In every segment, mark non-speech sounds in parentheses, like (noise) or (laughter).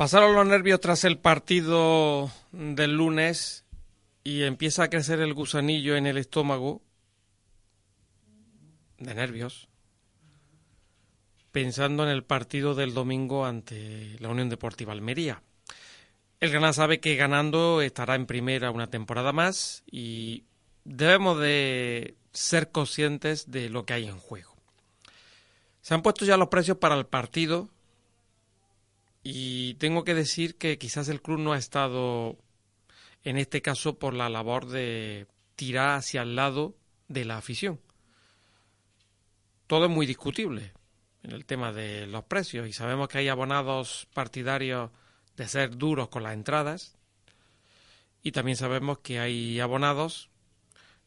Pasaron los nervios tras el partido del lunes y empieza a crecer el gusanillo en el estómago de nervios, pensando en el partido del domingo ante la Unión Deportiva Almería. El Granada sabe que ganando estará en primera una temporada más y debemos de ser conscientes de lo que hay en juego. Se han puesto ya los precios para el partido y tengo que decir que quizás el club no ha estado, en este caso, por la labor de tirar hacia el lado de la afición. Todo es muy discutible en el tema de los precios y sabemos que hay abonados partidarios de ser duros con las entradas y también sabemos que hay abonados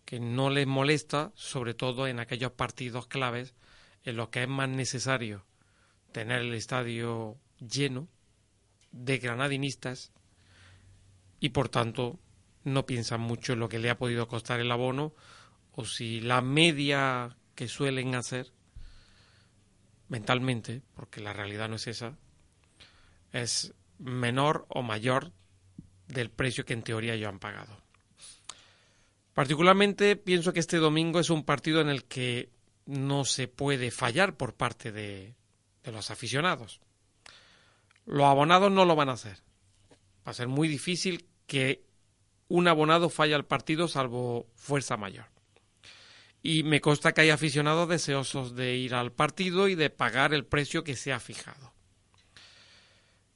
que no les molesta, sobre todo en aquellos partidos claves en los que es más necesario tener el estadio lleno de granadinistas y por tanto no piensan mucho en lo que le ha podido costar el abono o si la media que suelen hacer mentalmente, porque la realidad no es esa, es menor o mayor del precio que en teoría ellos han pagado. Particularmente pienso que este domingo es un partido en el que no se puede fallar por parte de, de los aficionados. Los abonados no lo van a hacer. Va a ser muy difícil que un abonado falle al partido salvo fuerza mayor. Y me consta que hay aficionados deseosos de ir al partido y de pagar el precio que se ha fijado.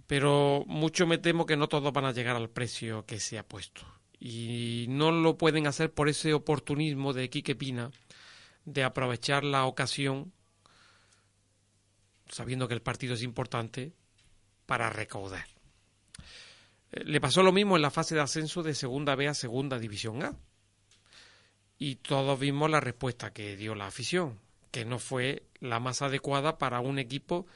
Pero mucho me temo que no todos van a llegar al precio que se ha puesto. Y no lo pueden hacer por ese oportunismo de Quique Pina de aprovechar la ocasión, sabiendo que el partido es importante, para recaudar. Eh, le pasó lo mismo en la fase de ascenso de Segunda B a Segunda División A. Y todos vimos la respuesta que dio la afición, que no fue la más adecuada para un equipo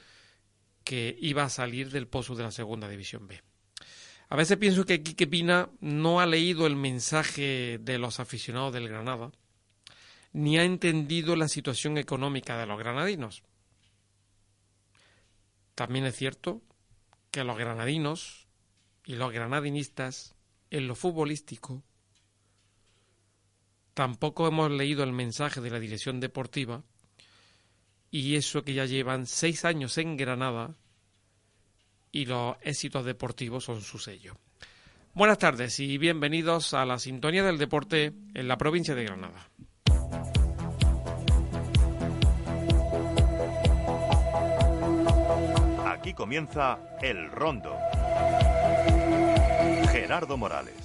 que iba a salir del pozo de la Segunda División B. A veces pienso que Quique Pina no ha leído el mensaje de los aficionados del Granada, ni ha entendido la situación económica de los granadinos. También es cierto que los granadinos y los granadinistas en lo futbolístico tampoco hemos leído el mensaje de la dirección deportiva y eso que ya llevan seis años en Granada y los éxitos deportivos son su sello. Buenas tardes y bienvenidos a la sintonía del deporte en la provincia de Granada. Aquí comienza El Rondo. Gerardo Morales.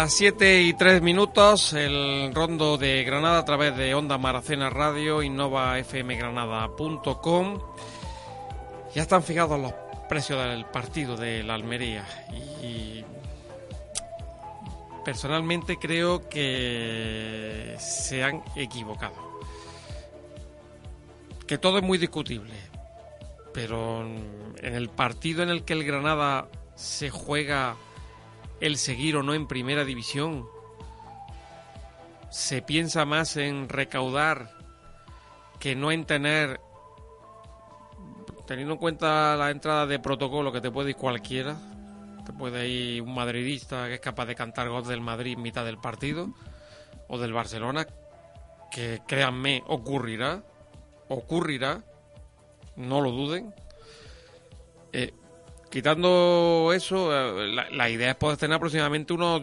Las 7 y 3 minutos, el rondo de Granada a través de Onda Maracena Radio, innovafmgranada.com. Ya están fijados los precios del partido de la Almería y personalmente creo que se han equivocado. Que todo es muy discutible, pero en el partido en el que el Granada se juega el seguir o no en primera división. Se piensa más en recaudar que no en tener, teniendo en cuenta la entrada de protocolo que te puede ir cualquiera, te puede ir un madridista que es capaz de cantar gol del Madrid mitad del partido, o del Barcelona, que créanme, ocurrirá, ocurrirá, no lo duden. Eh, quitando eso, eh, la, idea es poder tener aproximadamente unos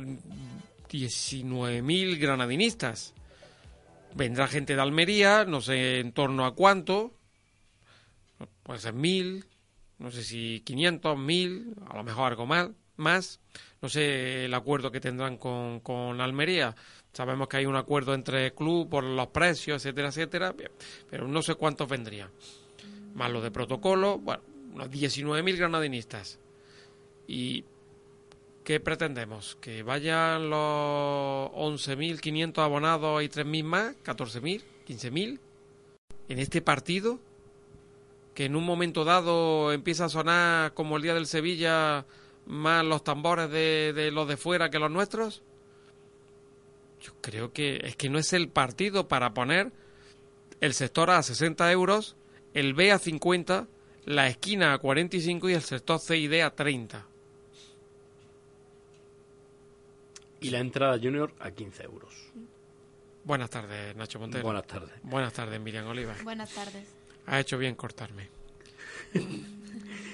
19.000 granadinistas. Vendrá gente de Almería, no sé en torno a cuánto, puede ser mil, no sé si 500, mil, a lo mejor algo más, más. No sé el acuerdo que tendrán con, con Almería. Sabemos que hay un acuerdo entre club por los precios, etcétera, etcétera, pero no sé cuántos vendrían. Más lo de protocolo, bueno, unos 19.000 granadinistas. ¿Y qué pretendemos? ¿Que vayan los 11.500 abonados y 3.000 más? ¿14.000? ¿15.000? ¿En este partido? que en un momento dado empieza a sonar como el día del Sevilla más los tambores de, los de fuera que los nuestros? Yo creo que es que no es el partido para poner el sector A a 60 euros, el B a 50, la esquina a 45 y el sector C y D a 30. Y la entrada junior a 15 euros. Buenas tardes, Nacho Montero. Buenas tardes. Buenas tardes, Miriam Oliva. Buenas tardes. Ha hecho bien cortarme.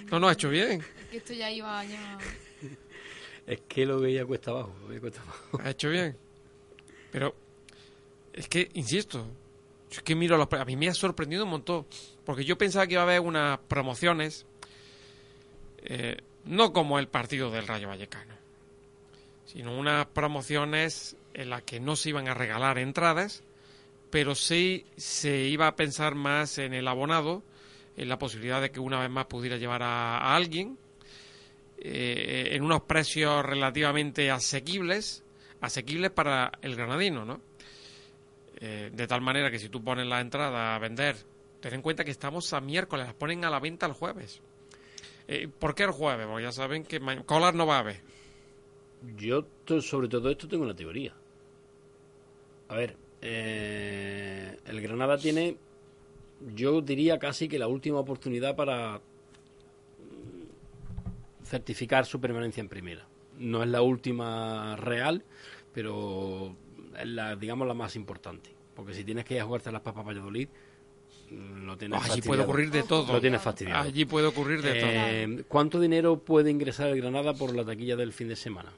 No, no ha hecho bien. Que esto ya iba ya... Es que lo veía cuesta abajo, lo veía cuesta abajo. Ha hecho bien. Pero es que, insisto, es que miro los... A mí me ha sorprendido un montón. Porque yo pensaba que iba a haber unas promociones, eh, no como el partido del Rayo Vallecano, sino unas promociones en las que no se iban a regalar entradas, pero sí se iba a pensar más en el abonado, en la posibilidad de que una vez más pudiera llevar a, a alguien, eh, en unos precios relativamente asequibles, asequibles para el granadino, ¿no? Eh, de tal manera que si tú pones la entrada a vender, ten en cuenta que estamos a miércoles, las ponen a la venta el jueves. Eh, ¿Por qué el jueves? Porque ya saben que Colar no va a haber. Yo sobre todo esto tengo una teoría. A ver, eh, el Granada tiene, yo diría casi que la última oportunidad para certificar su permanencia en primera. No es la última real, pero la, digamos, la más importante. Porque si tienes que ir a jugarte a las papas Valladolid, lo tienes Allí puede ocurrir de todo. Lo tienes fastidiado. Allí puede ocurrir de Eh, todo. ¿Cuánto dinero puede ingresar el Granada por la taquilla del fin de semana?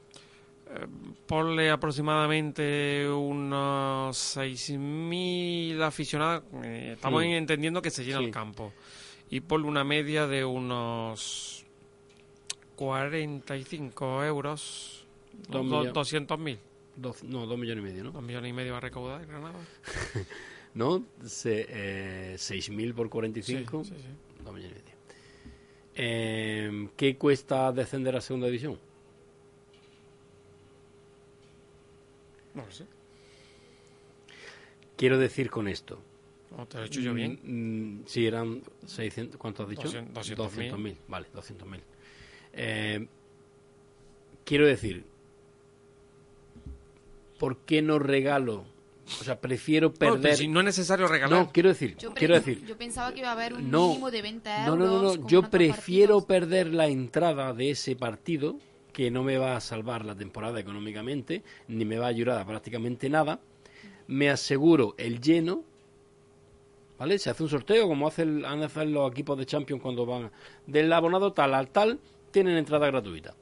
Ponle aproximadamente unos 6.000 aficionados. eh, estamos Mm. entendiendo que se llena Sí. el campo. Y ponle una media de unos 45 euros. Dos do- millones. 200.000. Dos- no, dos millones y medio, ¿no? Dos millones y medio va a recaudar Granada. (laughs) ¿No? Se, eh, 6.000 por 45, Sí, sí, sí. dos millones y medio. Eh, ¿Qué cuesta descender a segunda división? No lo sé. Quiero decir con esto. No, te lo he hecho yo bien. Mm, mm, sí, eran 600, ¿cuánto has dicho? 200, 200.000. 200.000, vale, 200.000. Eh, quiero decir, ¿por qué no regalo? O sea, prefiero No, pero perder... si no es necesario regalar. No, quiero decir, Yo, quiero decir, yo pensaba que iba a haber un no, mínimo de 20 no, euros. no, no, no, como yo prefiero partidos. perder la entrada de ese partido que no me va a salvar la temporada económicamente, ni me va a ayudar a prácticamente nada. Me aseguro el lleno, ¿vale? Se hace un sorteo como hace el- han hecho los equipos de Champions cuando van del abonado tal al tal, tienen entrada gratuita.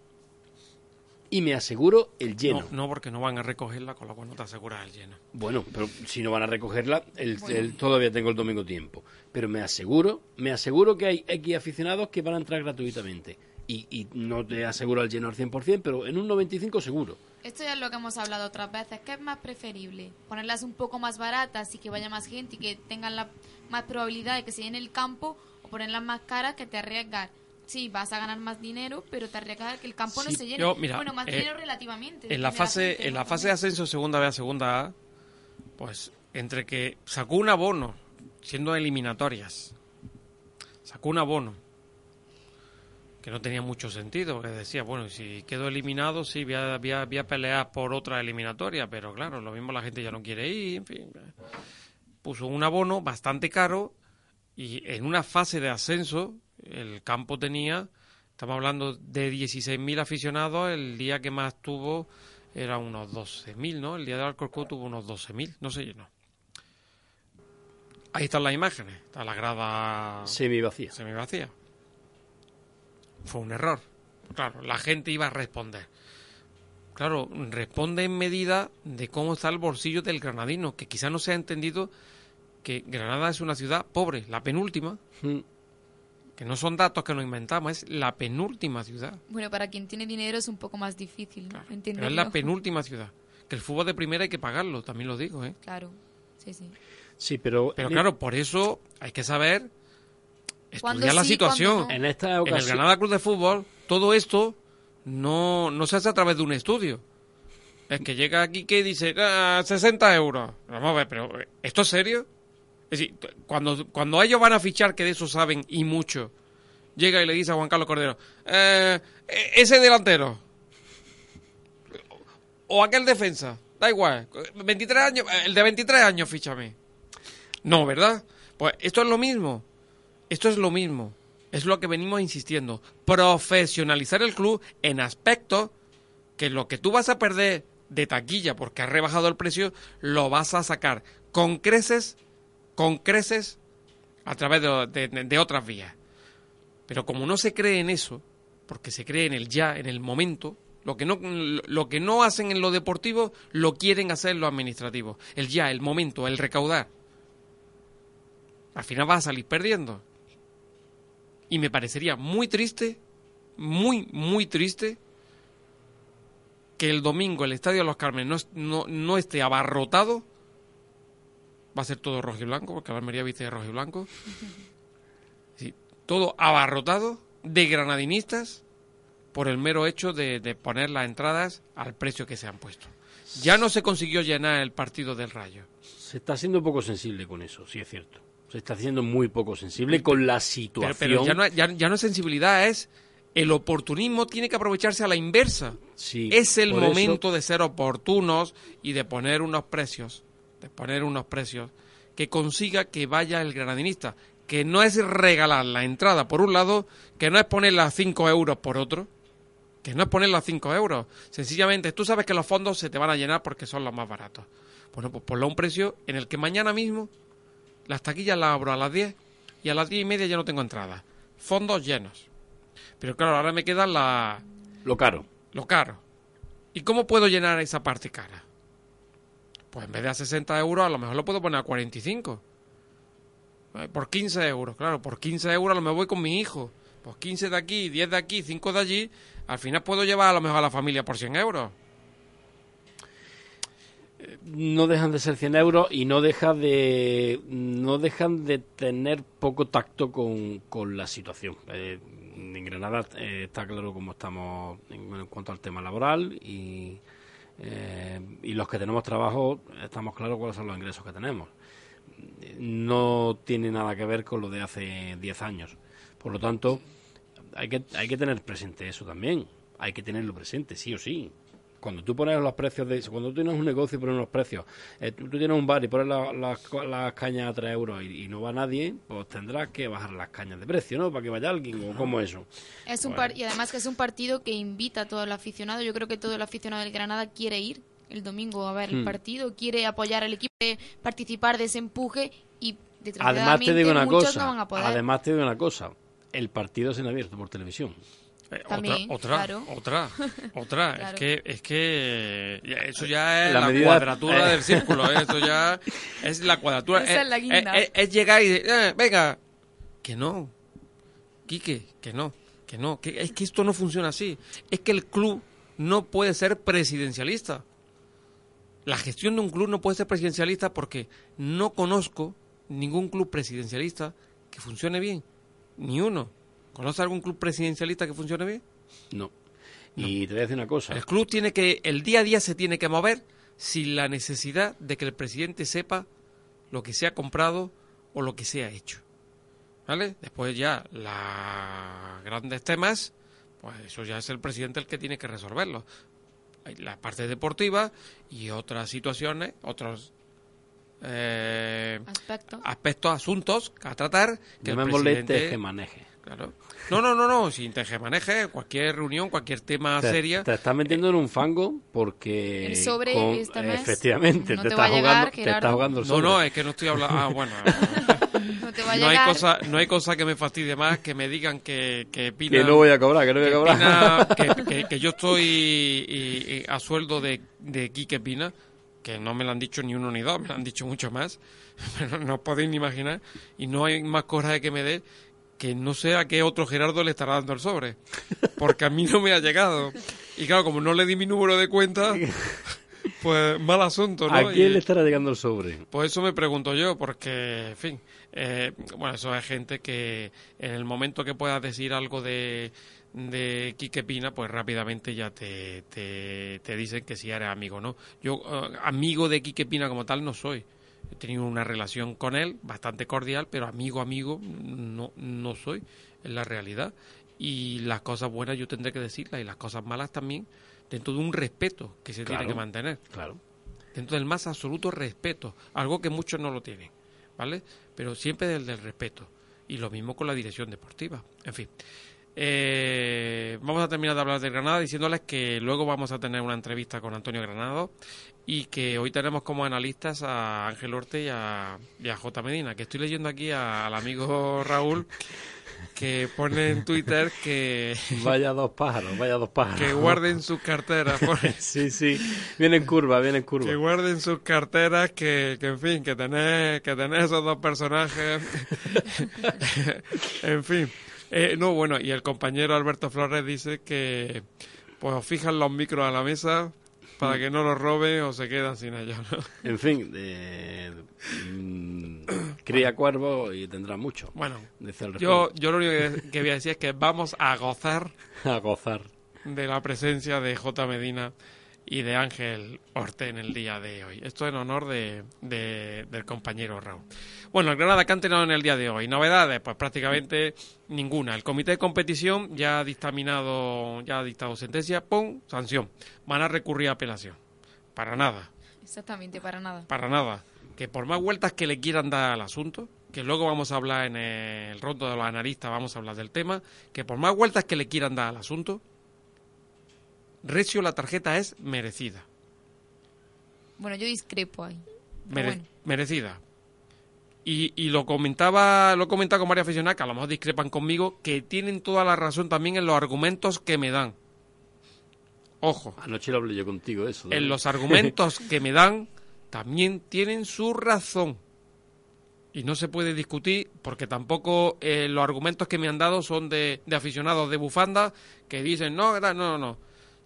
Y me aseguro el lleno. No, no, porque no van a recogerla, con lo cual no te aseguras el lleno. Bueno, pero si no van a recogerla, el, Bueno. el- todavía tengo el domingo tiempo. Pero me aseguro, me aseguro que hay X aficionados que van a entrar gratuitamente. Y, y no te aseguro el lleno al 100%, pero en un 95 seguro. Esto ya es lo que hemos hablado otras veces. ¿Qué es más preferible? ¿Ponerlas un poco más baratas y que vaya más gente y que tengan la más probabilidad de que se llene el campo? ¿O ponerlas más caras que te arriesgas? Sí, vas a ganar más dinero, pero te arriesgas que el campo no se llene. yo, mira, bueno, más eh, dinero relativamente. En la fase, en la fase de ascenso segunda B a segunda A, pues entre que sacó un abono, siendo eliminatorias, sacó un abono que no tenía mucho sentido, que decía, bueno, si quedo eliminado, sí, voy a, voy a- voy a pelear por otra eliminatoria, pero claro, lo mismo la gente ya no quiere ir, en fin. Puso un abono bastante caro y en una fase de ascenso el campo tenía, estamos hablando de 16.000 aficionados el día que más tuvo era unos 12.000, ¿no? El día del Alcorcón tuvo unos 12.000, no se llenó. Ahí están las imágenes, está la grada Semi vacía. semi vacía. Fue un error. Claro, la gente iba a responder. Claro, responde en medida de cómo está el bolsillo del granadino, que quizá no se ha entendido que Granada es una ciudad pobre, la penúltima, Mm. Que no son datos que nos inventamos, es la penúltima ciudad. Bueno, para quien tiene dinero es un poco más difícil, ¿no? Claro, pero es la penúltima ciudad. Que el fútbol de primera hay que pagarlo, también lo digo, ¿eh? Claro, sí, sí. Sí, pero, Pero claro, por eso hay que saber estudiar la sí, situación. no. en esta En el ocasión. Granada Club de Fútbol, todo esto no, no se hace a través de un estudio. Es que llega aquí que dice ah, 60 euros. Vamos a ver, pero ¿esto es serio? Es decir, cuando, cuando ellos van a fichar, que de eso saben y mucho, llega y le dice a Juan Carlos Cordero, "Eh, eh, ese delantero o aquel defensa, da igual, 23 años, eh, el de 23 años fíchame. No, ¿verdad? Pues esto es lo mismo. Esto es lo mismo. Es lo que venimos insistiendo. Profesionalizar el club en aspectos que lo que tú vas a perder de taquilla porque has rebajado el precio, lo vas a sacar con creces, con creces a través de, de- otras vías. Pero como no se cree en eso, porque se cree en el ya, en el momento, lo que no, lo que no hacen en lo deportivo, lo quieren hacer en lo administrativo. El ya, el momento, el recaudar. Al final vas a salir perdiendo. Y me parecería muy triste, muy, muy triste, que el domingo el Estadio de los Carmen no, no, no esté abarrotado. Va a ser todo rojo y blanco, porque la Almería viste de rojo y blanco. (laughs) Sí, todo abarrotado de granadinistas por el mero hecho de, de poner las entradas al precio que se han puesto. Ya no se consiguió llenar el partido del Rayo. Se está siendo poco sensible con eso, sí es cierto. Se está haciendo muy poco sensible con la situación. pero ya, no, ya, ya no es sensibilidad, es el oportunismo tiene que aprovecharse a la inversa. Sí, es el eso- momento de ser oportunos y de poner unos precios, de poner unos precios que consiga que vaya el granadinista, que no es regalar la entrada por un lado, que no es ponerla a 5 euros por otro, que no es ponerla a 5 euros. Sencillamente, tú sabes que los fondos se te van a llenar porque son los más baratos. Bueno, pues ponlo a un precio en el que mañana mismo las taquillas las abro a las 10 y a las 10 y media ya no tengo entrada. Fondos llenos. Pero claro, ahora me queda la, Lo caro. lo caro. ¿Y cómo puedo llenar esa parte cara? Pues en vez de a 60 euros, a lo mejor lo puedo poner a 45. Eh, Por 15 euros, claro, por 15 euros a lo mejor voy con mi hijo. Pues 15 de aquí, 10 de aquí, 5 de allí. Al final puedo llevar a lo mejor a la familia por 100 euros. No dejan de ser 100 euros y no deja de no dejan de tener poco tacto con, con la situación. Eh, en Granada eh, está claro cómo estamos en, en cuanto al tema laboral y, eh, y los que tenemos trabajo estamos claros cuáles son los ingresos que tenemos. No tiene nada que ver con lo de hace 10 años. Por lo tanto, hay que, hay que tener presente eso también. Hay que tenerlo presente, sí o sí. Cuando tú pones los precios de... Cuando tú tienes un negocio y pones los precios, eh, tú, tú tienes un bar y pones la- las co- las cañas a 3 euros y, y no va nadie, pues tendrás que bajar las cañas de precio, ¿no? Para que vaya alguien o como eso. Es un Bueno. par- y además que es un partido que invita a todo el aficionado. Yo creo que todo el aficionado del Granada quiere ir el domingo a ver el Hmm. partido, quiere apoyar al equipo, participar de ese empuje y Además te digo una muchos cosa, no van a poder. además te digo una cosa, el partido es en abierto por televisión. Eh, También, otra, otra, claro. otra, (laughs) otra. Claro. Es que, es que eso ya es La la, medida- cuadratura eh. del círculo. ¿eh? Eso ya (laughs) es la cuadratura. Esa es la guinda. es- es llegar y decir, "Eh, venga, que no, Quique, que no, que no, que es que esto no funciona así. Es que el club no puede ser presidencialista. La gestión de un club no puede ser presidencialista porque no conozco ningún club presidencialista que funcione bien. Ni uno. ¿Conoce algún club presidencialista que funcione bien? No. Y te voy a decir una cosa. El club tiene que, el día a día se tiene que mover sin la necesidad de que el presidente sepa lo que se ha comprado o lo que se ha hecho. ¿Vale? Después ya los grandes temas, pues eso ya es el presidente el que tiene que resolverlo. Hay la parte deportiva y otras situaciones, otros eh, Aspecto. aspectos, asuntos a tratar que el Llamémosle presidente... maneje. Claro. No, no, no, no, sin tejemaneje, cualquier reunión, cualquier tema Te, seria. te estás metiendo en un fango porque... El sobre este mes Efectivamente, no te, te estás a llegar, jugando, te estás jugando el No, sobre. no, es que no estoy hablando... Ah, bueno. (laughs) No te va a No hay, cosa, no hay cosa que me fastidie más que me digan que, que Pina... Que no voy a cobrar, que no voy a que, cobrar. Pina- (laughs) que- que- que yo estoy y- y a sueldo de, de Quique Pina, que no me lo han dicho ni uno ni dos, me lo han dicho mucho más, (laughs) pero no os podéis ni imaginar, y no hay más coraje que me dé que no sé a qué otro Gerardo le estará dando el sobre, porque a mí no me ha llegado. Y claro, como no le di mi número de cuenta, (laughs) pues mal asunto, ¿no? ¿A quién Y- le estará llegando el sobre? pues eso me pregunto yo, porque, en fin, eh, bueno, eso es gente que en el momento que puedas decir algo de, de Quique Pina, pues rápidamente ya te, te, te dicen que si eres amigo, ¿no? Yo, eh, amigo de Quique Pina como tal no soy. He tenido una relación con él bastante cordial, pero amigo, amigo, no, no soy, en la realidad. Y las cosas buenas yo tendré que decirlas y las cosas malas también, dentro de un respeto que se Claro. tiene que mantener Claro. dentro del más absoluto respeto, algo que muchos no lo tienen, ¿vale? Pero siempre del, del respeto. Y lo mismo con la dirección deportiva. En fin. Eh, vamos a terminar de hablar de Granada diciéndoles que luego vamos a tener una entrevista con Antonio Granado y que hoy tenemos como analistas a Ángel Orte y a, y J. Medina, que estoy leyendo aquí al amigo Raúl que pone en Twitter que, (laughs) Vaya dos pájaros, vaya dos pájaros. que guarden sus carteras. (laughs) Sí, sí. Viene en curva, viene en curva. que guarden sus carteras, que, que en fin, que tenés, que tenés esos dos personajes. (laughs) en fin. Eh, no, bueno, y el compañero Alberto Flores dice que pues fijan los micros a la mesa para que no los roben o se quedan sin ellos. ¿no? En fin, eh, mm, cría cuervo y tendrá mucho. Bueno, Dice el yo, yo lo único que, que voy a decir es que vamos a gozar (laughs) A gozar. de la presencia de J. Medina y de Ángel Orte en el día de hoy. Esto en honor de, de- del compañero Raúl. Bueno, el Granada que han tenido en el día de hoy. Novedades, pues prácticamente ninguna. El comité de competición ya ha dictaminado, ya ha dictado sentencia, ¡pum! Sanción. Van a recurrir a apelación. Para nada, Exactamente, para nada. para nada. Que por más vueltas que le quieran dar al asunto, que luego vamos a hablar en el rondo de los analistas, vamos a hablar del tema, que por más vueltas que le quieran dar al asunto, Recio la tarjeta es merecida. Bueno, yo discrepo ahí. Pero Mere- bueno. Merecida. Y, y lo comentaba, lo he comentado con varias aficionadas que a lo mejor discrepan conmigo, que tienen toda la razón también en los argumentos que me dan. Ojo, Anoche lo hablé yo contigo, eso. en los argumentos (laughs) que me dan también tienen su razón. Y no se puede discutir porque tampoco eh, los argumentos que me han dado son de, de aficionados de bufanda que dicen, no, no, no, no.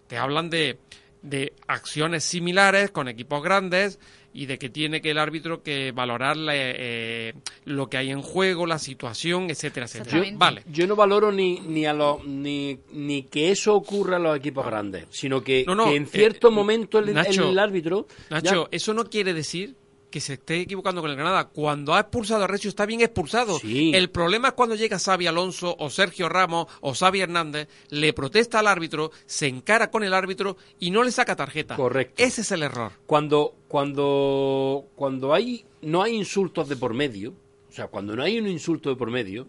Te hablan de, de acciones similares con equipos grandes y de que tiene que el árbitro que valorar la, eh, lo que hay en juego, la situación, etcétera, etcétera. Exactamente. Vale. Yo no valoro ni ni a los ni, ni que eso ocurra en los equipos grandes, sino que, No, no, que en eh, cierto momento el, Nacho, el árbitro Nacho, ya- eso no quiere decir que se esté equivocando con el Granada. Cuando ha expulsado a Recio está bien expulsado. Sí. El problema es cuando llega Xavi Alonso o Sergio Ramos o Xavi Hernández, le protesta al árbitro, se encara con el árbitro y no le saca tarjeta. Correcto. Ese es el error. cuando cuando cuando hay no hay insultos de por medio, o sea, cuando no hay un insulto de por medio,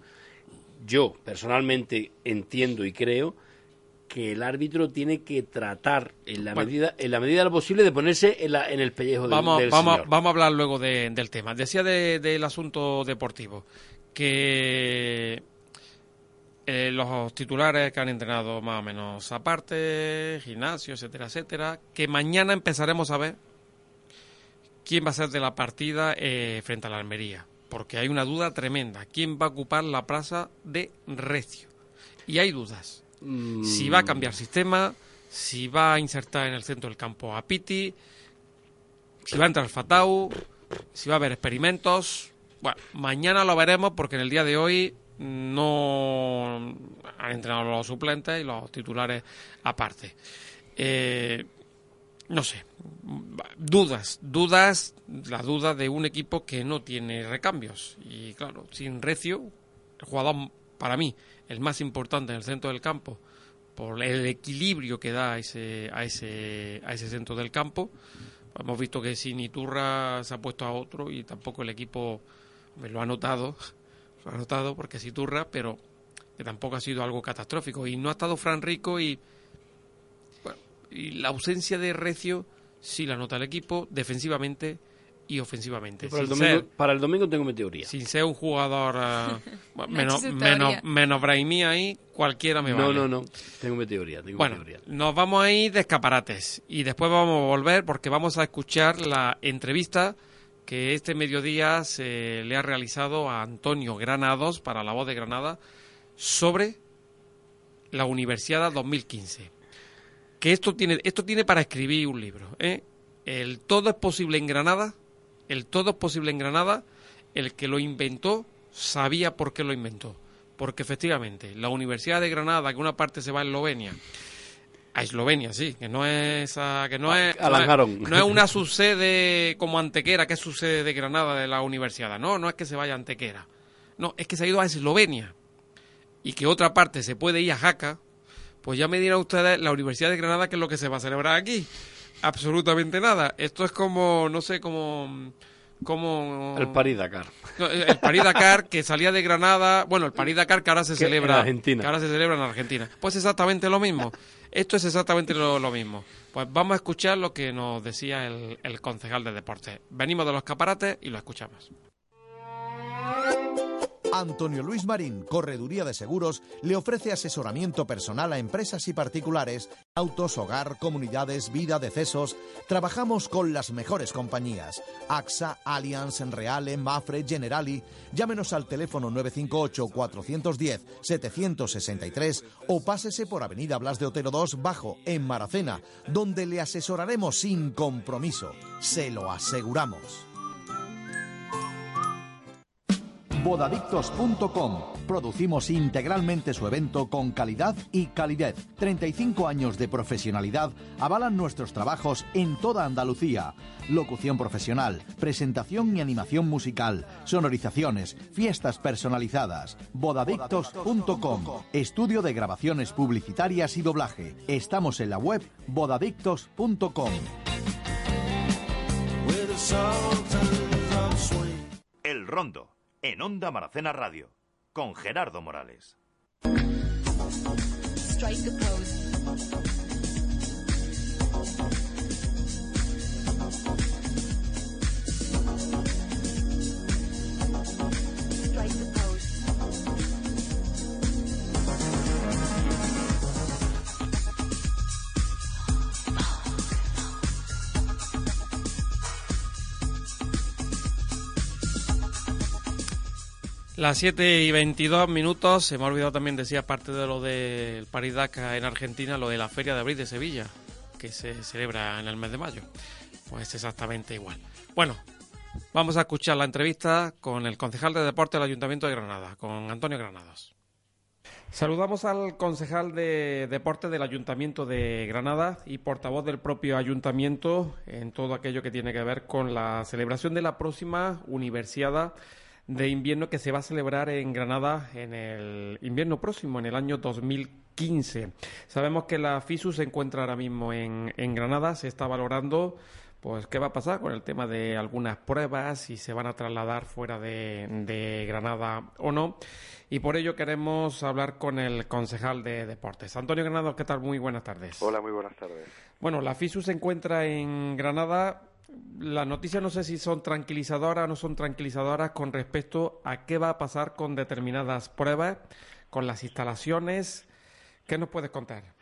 yo personalmente entiendo y creo que el árbitro tiene que tratar en la Bueno. medida en la medida de lo posible de ponerse en, la- en el pellejo del, Vamos, del vamos, señor. vamos a hablar luego de- del tema. Decía de- del asunto deportivo que eh, los titulares que han entrenado más o menos aparte, gimnasio, etcétera, etcétera, que mañana empezaremos a ver quién va a ser de la partida eh, frente a la Almería. Porque hay una duda tremenda. ¿Quién va a ocupar la plaza de Recio? Y hay dudas. Si va a cambiar sistema, si va a insertar en el centro del campo a Piti, si va a entrar Fatau, si va a haber experimentos. Bueno, mañana lo veremos porque en el día de hoy no han entrenado los suplentes y los titulares aparte. Eh, no sé, dudas, dudas, la duda de un equipo que no tiene recambios. Y claro, sin Recio, el jugador para mí, el más importante en el centro del campo, por el equilibrio que da a ese, a ese, a ese centro del campo, Hemos visto que sin Iturra se ha puesto a otro y tampoco el equipo me lo ha notado, (laughs) lo ha notado porque es Iturra, pero que tampoco ha sido algo catastrófico. Y no ha estado Fran Rico y, bueno, y la ausencia de Recio sí la nota el equipo defensivamente y ofensivamente. Para el, domingo, ser- para el domingo tengo mi teoría. sin ser un jugador eh, (laughs) No menos, menos, menos Brahimi ahí, cualquiera me no, vale. no, no. Tengo mi teoría. Tengo Bueno, mi teoría. nos vamos a ir de escaparates y después vamos a volver porque vamos a escuchar la entrevista que este mediodía se le ha realizado a Antonio Granados para La Voz de Granada sobre la Universidad 2015. Que esto tiene, esto tiene para escribir un libro. ¿eh? El todo es posible en Granada, el todo es posible en Granada, el que lo inventó sabía por qué lo inventó. Porque efectivamente, la Universidad de Granada, que una parte se va a Eslovenia, a Eslovenia, sí, que no es a- que no es, no es- Lanjarón. no es una subsede como Antequera, que es subsede de Granada de la universidad. No, no es que se vaya a Antequera. No, es que se ha ido a Eslovenia. Y que otra parte se puede ir a Jaca, pues ya me dirán ustedes la Universidad de Granada qué es lo que se va a celebrar aquí. Absolutamente nada. Esto es como, no sé, como... como El París Dakar. no, El París Dakar que salía de Granada, bueno, el París Dakar que ahora se celebra en Argentina. que ahora se celebra en Argentina. Pues exactamente lo mismo. Esto es exactamente lo, lo mismo. Pues vamos a escuchar lo que nos decía el, el concejal de deportes. Venimos de los caparates y lo escuchamos. Antonio Luis Marín, Correduría de Seguros, le ofrece asesoramiento personal a empresas y particulares, autos, hogar, comunidades, vida, decesos. Trabajamos con las mejores compañías. AXA, Allianz, Enreale, Mafre, Generali. Llámenos al teléfono 958-410-763 o pásese por Avenida Blas de Otero 2 Bajo, en Maracena, donde le asesoraremos sin compromiso. Se lo aseguramos. Bodadictos.com. Producimos integralmente su evento con calidad y calidez. 35 años de profesionalidad avalan nuestros trabajos en toda Andalucía. Locución profesional, presentación y animación musical, sonorizaciones, fiestas personalizadas. Bodadictos.com. Estudio de grabaciones publicitarias y doblaje. Estamos en la web bodadictos.com. El Rondo, en Onda Maracena Radio, con Gerardo Morales. Las 7 y 22 minutos, se me ha olvidado también decir, aparte de lo del París Dakar en Argentina, lo de la Feria de Abril de Sevilla, que se celebra en el mes de mayo. Pues exactamente igual. Bueno, vamos a escuchar la entrevista con el concejal de deporte del Ayuntamiento de Granada, con Antonio Granados. Saludamos al concejal de deporte del Ayuntamiento de Granada y portavoz del propio ayuntamiento en todo aquello que tiene que ver con la celebración de la próxima Universiada de invierno que se va a celebrar en Granada en el invierno próximo, en el año 2015. Sabemos que la FISU se encuentra ahora mismo en, en Granada, se está valorando pues qué va a pasar con el tema de algunas pruebas, si se van a trasladar fuera de, de Granada o no. Y por ello queremos hablar con el concejal de deportes. Antonio Granados, ¿qué tal? Muy buenas tardes. Hola, muy buenas tardes. Bueno, la FISU se encuentra en Granada. Las noticias no sé si son tranquilizadoras o no son tranquilizadoras con respecto a qué va a pasar con determinadas pruebas, con las instalaciones. ¿Qué nos puedes contar?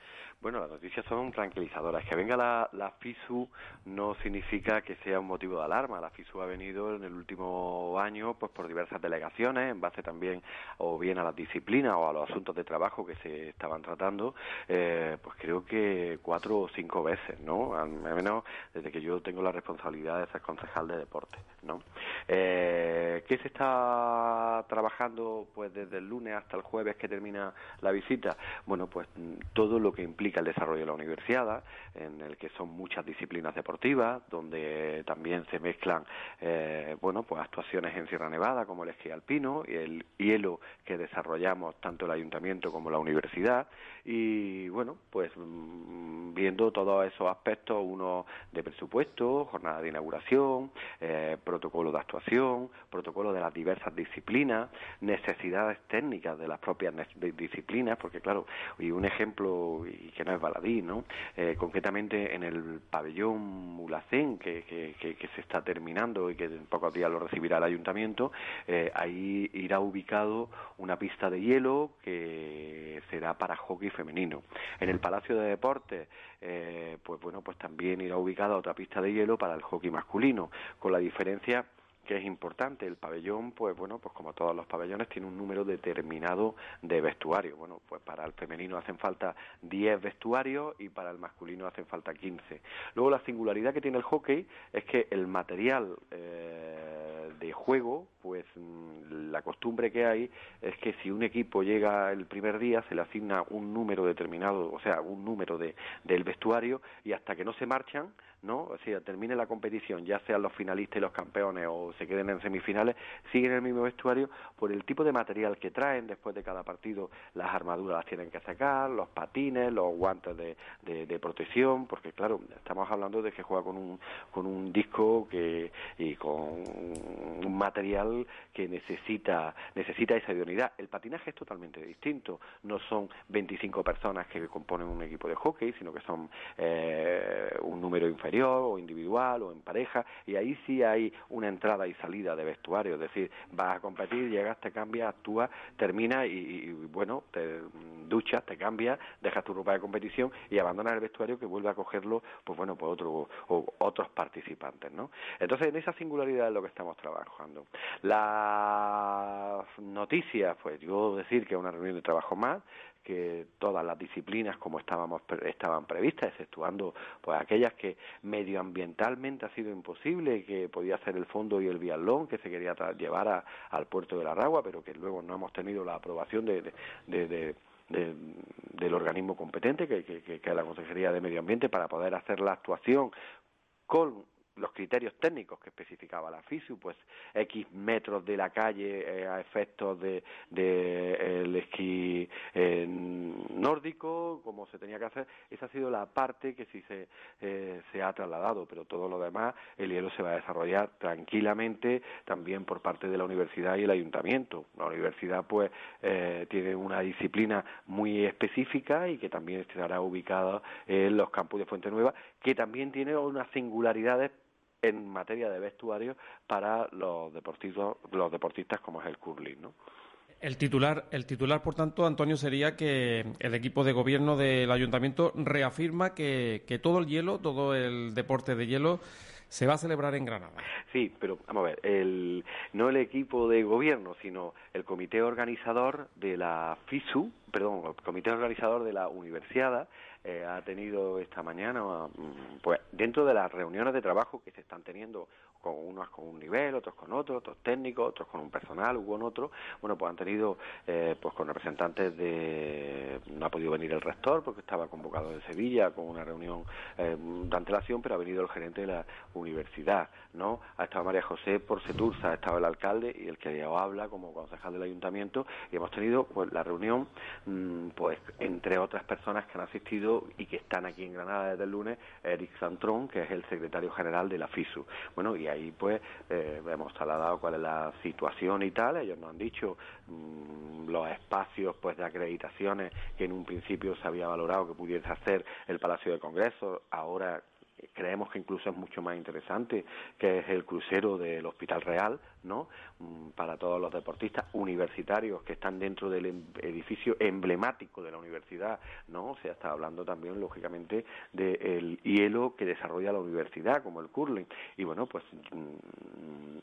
Bueno, las noticias son tranquilizadoras. Que venga la, FISU no significa que sea un motivo de alarma. La FISU ha venido en el último año pues por diversas delegaciones, en base también o bien a las disciplinas o a los asuntos de trabajo que se estaban tratando, eh, pues creo que cuatro o cinco veces, ¿no? Al menos desde que yo tengo la responsabilidad de ser concejal de deporte, ¿no? Eh, ¿Qué se está trabajando pues desde el lunes hasta el jueves que termina la visita? Bueno, pues todo lo que implica el desarrollo de la universidad, en el que son muchas disciplinas deportivas, donde también se mezclan, eh, bueno, pues actuaciones en Sierra Nevada, como el esquí alpino, y el hielo que desarrollamos tanto el ayuntamiento como la universidad, y bueno, pues mm, viendo todos esos aspectos, uno de presupuesto, jornada de inauguración, eh, protocolo de actuación, protocolo de las diversas disciplinas, necesidades técnicas de las propias disciplinas, porque claro, y un ejemplo, que no es baladí, ¿no? Eh, concretamente en el pabellón Mulacén, que, que, se está terminando y que en pocos días lo recibirá el ayuntamiento, eh, ahí irá ubicado una pista de hielo que será para hockey femenino. En el Palacio de Deportes, eh, pues bueno, pues también irá ubicada otra pista de hielo para el hockey masculino, con la diferencia que es importante. El pabellón, pues bueno, pues como todos los pabellones, tiene un número determinado de vestuarios. Bueno, pues para el femenino hacen falta 10 vestuarios y para el masculino hacen falta 15. Luego la singularidad que tiene el hockey es que el material eh, de juego, pues mm, la costumbre que hay es que si un equipo llega el primer día se le asigna un número determinado, o sea, un número de, del vestuario y hasta que no se marchan, ¿no? O sea, termine la competición, ya sean los finalistas y los campeones o se queden en semifinales, siguen el mismo vestuario por el tipo de material que traen después de cada partido, las armaduras las tienen que sacar, los patines, los guantes de, de, protección, porque claro, estamos hablando de que juega con un, con un disco que, y con un material que necesita, necesita esa idoneidad. El patinaje es totalmente distinto, no son 25 personas que componen un equipo de hockey, sino que son eh, un número inferior o individual o en pareja y ahí sí hay una entrada y salida de vestuario, es decir, vas a competir, llegas, te cambias, actúas, terminas y, y, bueno, te duchas, te cambias, dejas tu ropa de competición y abandonas el vestuario que vuelve a cogerlo, pues bueno, pues otro, o otros participantes, ¿no? Entonces en esa singularidad es lo que estamos trabajando. Las noticias, pues yo decir que es una reunión de trabajo más, que todas las disciplinas como estábamos estaban previstas, exceptuando pues aquellas que medioambientalmente ha sido imposible, que podía ser el fondo y el vialón que se quería llevar a, al puerto de la Ragua, pero que luego no hemos tenido la aprobación de, de, de, de de, del organismo competente, que, que, que, es la Consejería de Medio Ambiente, para poder hacer la actuación con los criterios técnicos que especificaba la FISU, pues X metros de la calle eh, a efectos de, de el esquí eh, nórdico, como se tenía que hacer, esa ha sido la parte que sí se, eh, se ha trasladado, pero todo lo demás, el hielo se va a desarrollar tranquilamente también por parte de la universidad y el ayuntamiento. La universidad pues eh, tiene una disciplina muy específica y que también estará ubicada en los campus de Fuente Nueva, que también tiene unas singularidades en materia de vestuario para los deportistas, los deportistas como es el curling, ¿no? El titular, el titular, por tanto, Antonio, sería que el equipo de gobierno del ayuntamiento reafirma que, que todo el hielo, todo el deporte de hielo, se va a celebrar en Granada. Sí, pero vamos a ver, el, no el equipo de gobierno, sino el comité organizador de la FISU, perdón, el comité organizador de la universidad eh, ha tenido esta mañana, pues dentro de las reuniones de trabajo que se están teniendo con unos con un nivel, otros con otro, otros técnicos, otros con un personal, u con otro, bueno, pues han tenido eh, pues con representantes de, no ha podido venir el rector porque estaba convocado de Sevilla con una reunión eh, de antelación, pero ha venido el gerente de la universidad, ¿no? Ha estado María José por Setursa, ha estado el alcalde y el que habla como concejal del ayuntamiento y hemos tenido pues la reunión pues entre otras personas que han asistido y que están aquí en Granada desde el lunes, Eric Santrón, que es el secretario general de la FISU. Bueno, y ahí pues eh, hemos trasladado cuál es la situación y tal, ellos nos han dicho mmm, los espacios pues de acreditaciones que en un principio se había valorado que pudiese hacer el Palacio de Congreso, ahora creemos que incluso es mucho más interesante, que es el crucero del Hospital Real, ¿no? Para todos los deportistas universitarios que están dentro del edificio emblemático de la universidad, ¿no? O sea, está hablando también, lógicamente, del hielo que desarrolla la universidad, como el curling. Y bueno, pues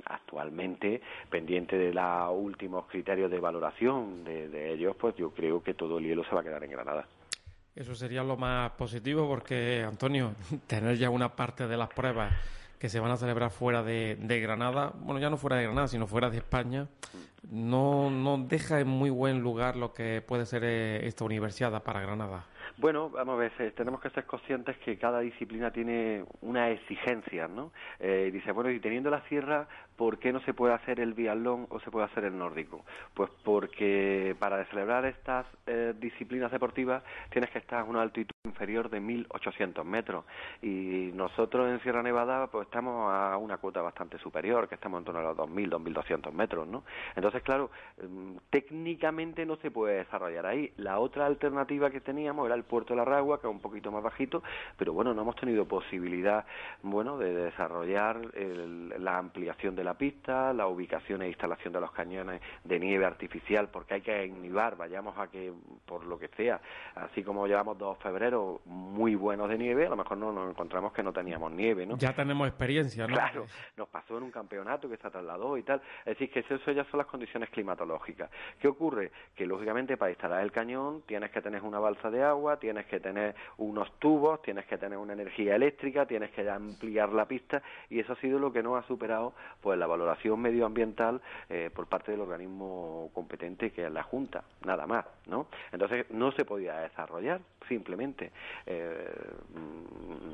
actualmente, pendiente de los últimos criterios de valoración de, de ellos, pues yo creo que todo el hielo se va a quedar en Granada. Eso sería lo más positivo porque, Antonio, (laughs) tener ya una parte de las pruebas que se van a celebrar fuera de, de, Granada, bueno, ya no fuera de Granada, sino fuera de España, no, no deja en muy buen lugar lo que puede ser esta universidad para Granada. Bueno, vamos a ver, eh, tenemos que ser conscientes que cada disciplina tiene una exigencia, ¿no? Eh, dice, bueno, y teniendo la sierra, ¿por qué no se puede hacer el biatlón o se puede hacer el nórdico? Pues porque para celebrar estas eh, disciplinas deportivas tienes que estar a una altitud inferior de 1.800 metros y nosotros en Sierra Nevada pues estamos a una cuota bastante superior, que estamos en torno a los 2.000, 2.200 metros, ¿no? Entonces, claro, mm, técnicamente no se puede desarrollar ahí. La otra alternativa que teníamos era el puerto de la Ragua, que es un poquito más bajito, pero bueno, no hemos tenido posibilidad, bueno, de desarrollar el- la ampliación de la pista, la ubicación e instalación de los cañones de nieve artificial, porque hay que inhibar, vayamos a que, por lo que sea, así como llevamos dos febreros muy buenos de nieve, a lo mejor no nos encontramos que no teníamos nieve, ¿no? Ya tenemos experiencia, ¿no? Claro, nos pasó en un campeonato que se trasladó y tal. Es decir, que eso, eso ya son las condiciones climatológicas. ¿Qué ocurre? Que lógicamente para instalar el cañón tienes que tener una balsa de agua, tienes que tener unos tubos, tienes que tener una energía eléctrica, tienes que ampliar la pista y eso ha sido lo que no ha superado pues la valoración medioambiental eh, por parte del organismo competente que es la Junta, nada más, ¿no? Entonces no se podía desarrollar simplemente. Eh,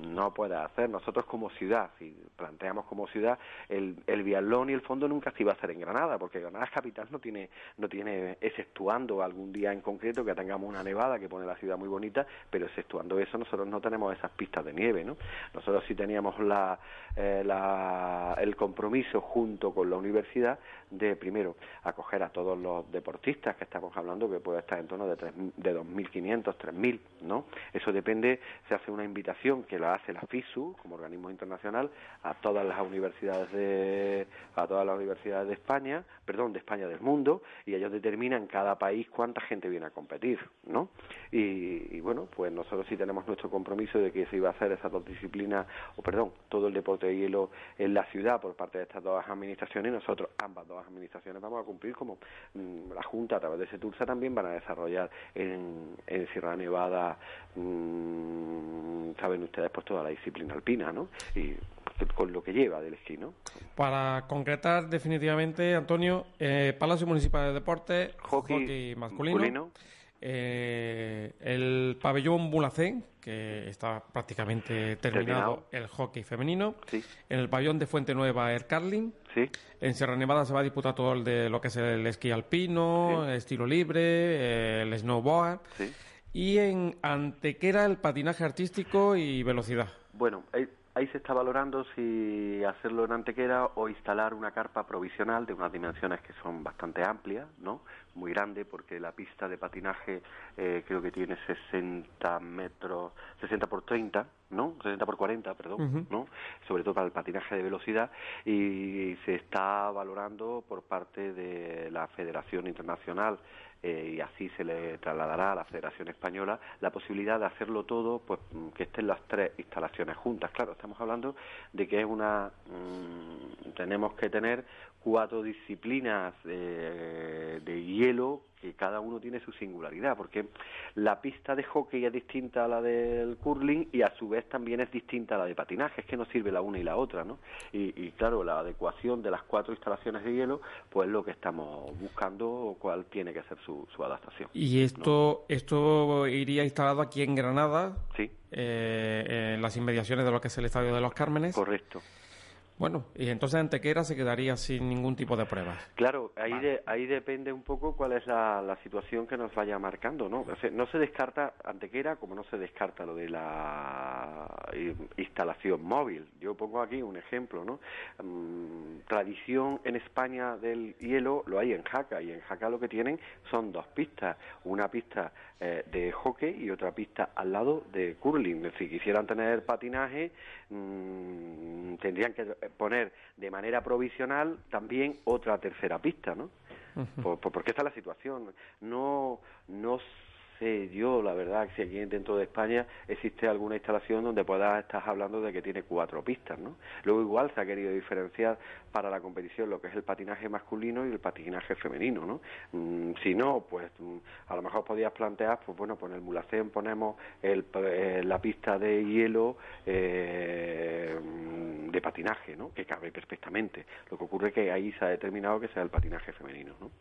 no puede hacer. Nosotros como ciudad si planteamos como ciudad el, el biatlón y el fondo nunca se iba a hacer en Granada porque Granada capital no tiene no tiene exceptuando algún día en concreto que tengamos una nevada que pone la ciudad muy bonita pero exceptuando eso nosotros no tenemos esas pistas de nieve no nosotros sí teníamos la, eh, la el compromiso junto con la universidad de primero acoger a todos los deportistas que estamos hablando que puede estar en torno de, tres- de 2.500, 3.000, ¿no? Eso depende, se hace una invitación que la hace la FISU como organismo internacional a todas las universidades de a todas las universidades de España, perdón, de España del mundo y ellos determinan cada país cuánta gente viene a competir, ¿no? Y, bueno, pues nosotros sí tenemos nuestro compromiso de que se iba a hacer esas dos disciplinas, o perdón, todo el deporte de hielo en la ciudad por parte de estas dos administraciones nosotros, ambas dos administraciones, vamos a cumplir como mm, la Junta a través de Setursa también van a desarrollar en, en Sierra Nevada, mm, saben ustedes, pues toda la disciplina alpina, ¿no? Y con lo que lleva del esquí, ¿no? Para concretar definitivamente, Antonio, eh, Palacio Municipal de Deportes, Hockey masculino, masculino. eh, el pabellón Bulacén, que está prácticamente terminado, Terminado. el hockey femenino, Sí. en el pabellón de Fuente Nueva, el curling, Sí, en Sierra Nevada se va a disputar todo el de lo que es el esquí alpino, Sí. estilo libre, eh, el snowboard, sí. y en Antequera el patinaje artístico y velocidad. Bueno, ahí, ahí se está valorando si hacerlo en Antequera o instalar una carpa provisional de unas dimensiones que son bastante amplias, ¿no? Muy grande, porque la pista de patinaje eh, creo que tiene 60 metros, 60 por 30, ¿no? 60 por 40, perdón. ¿no? Sobre todo para el patinaje de velocidad y se está valorando por parte de la Federación Internacional eh, y así se le trasladará a la Federación Española la posibilidad de hacerlo todo, pues mm, que estén las tres instalaciones juntas. Claro, estamos hablando de que es una, mm, tenemos que tener cuatro disciplinas de hielo que cada uno tiene su singularidad, porque la pista de hockey es distinta a la del curling y a su vez también es distinta a la de patinaje, es que no sirve la una y la otra, ¿no? Y, y claro, la adecuación de las cuatro instalaciones de hielo, pues es lo que estamos buscando, cuál tiene que ser su, su adaptación. Y esto, esto iría instalado aquí en Granada, Sí, eh, en las inmediaciones de lo que es el Estadio de los Cármenes. correcto. Bueno, y entonces Antequera se quedaría sin ningún tipo de pruebas. Claro, ahí, de- ahí depende un poco cuál es la, la situación que nos vaya marcando, ¿no? O sea, no se descarta Antequera como no se descarta lo de la instalación móvil. Yo pongo aquí un ejemplo, ¿no? Mm, tradición en España del hielo lo hay en Jaca y en Jaca lo que tienen son dos pistas, una pista eh, de hockey y otra pista al lado de curling. Si quisieran tener patinaje, mm, tendrían que poner de manera provisional también otra tercera pista, ¿no? Por- por- porque esta es la situación. No, no sé yo, la verdad, si aquí dentro de España existe alguna instalación donde puedas estar hablando de que tiene cuatro pistas, ¿no? Luego igual se ha querido diferenciar para la competición lo que es el patinaje masculino y el patinaje femenino, ¿no? Mm, si no, pues mm, a lo mejor podías plantear, pues bueno, pues en el Mulacén ponemos el, eh, la pista de hielo eh, de patinaje, ¿no? Que cabe perfectamente. Lo que ocurre es que ahí se ha determinado que sea el patinaje femenino, ¿no?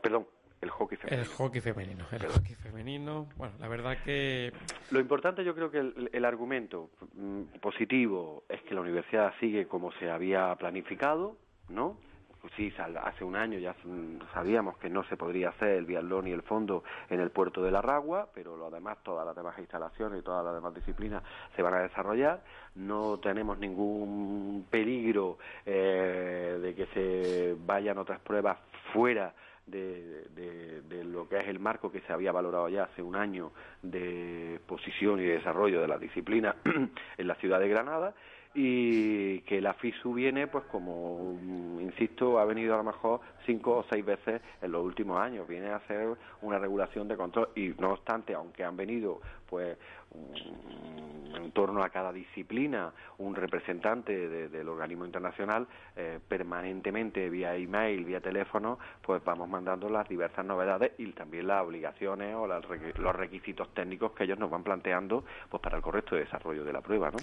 Perdón, el hockey femenino. El hockey femenino, el hockey femenino. Bueno, la verdad que Lo importante yo creo que el, el argumento mm, positivo es que la universidad sigue como se había planificado, ¿no? Pues sí, hace un año ya mm, sabíamos que no se podría hacer el biatlón y el fondo en el puerto de la Ragua, pero lo demás, todas las demás instalaciones y todas las demás disciplinas se van a desarrollar. No tenemos ningún peligro eh, de que se vayan otras pruebas fuera de, de- lo que es el marco que se había valorado ya hace un año de posición y desarrollo de la disciplina (clears throat) en la ciudad de Granada y que la FISU viene, pues como mm, insisto, ha venido a lo mejor cinco o seis veces en los últimos años, viene a hacer una regulación de control y no obstante, aunque han venido pues en torno a cada disciplina un representante de- del organismo internacional eh, permanentemente vía email, vía teléfono, pues vamos mandando las diversas novedades y también las obligaciones o las los requisitos técnicos que ellos nos van planteando pues para el correcto desarrollo de la prueba, ¿no?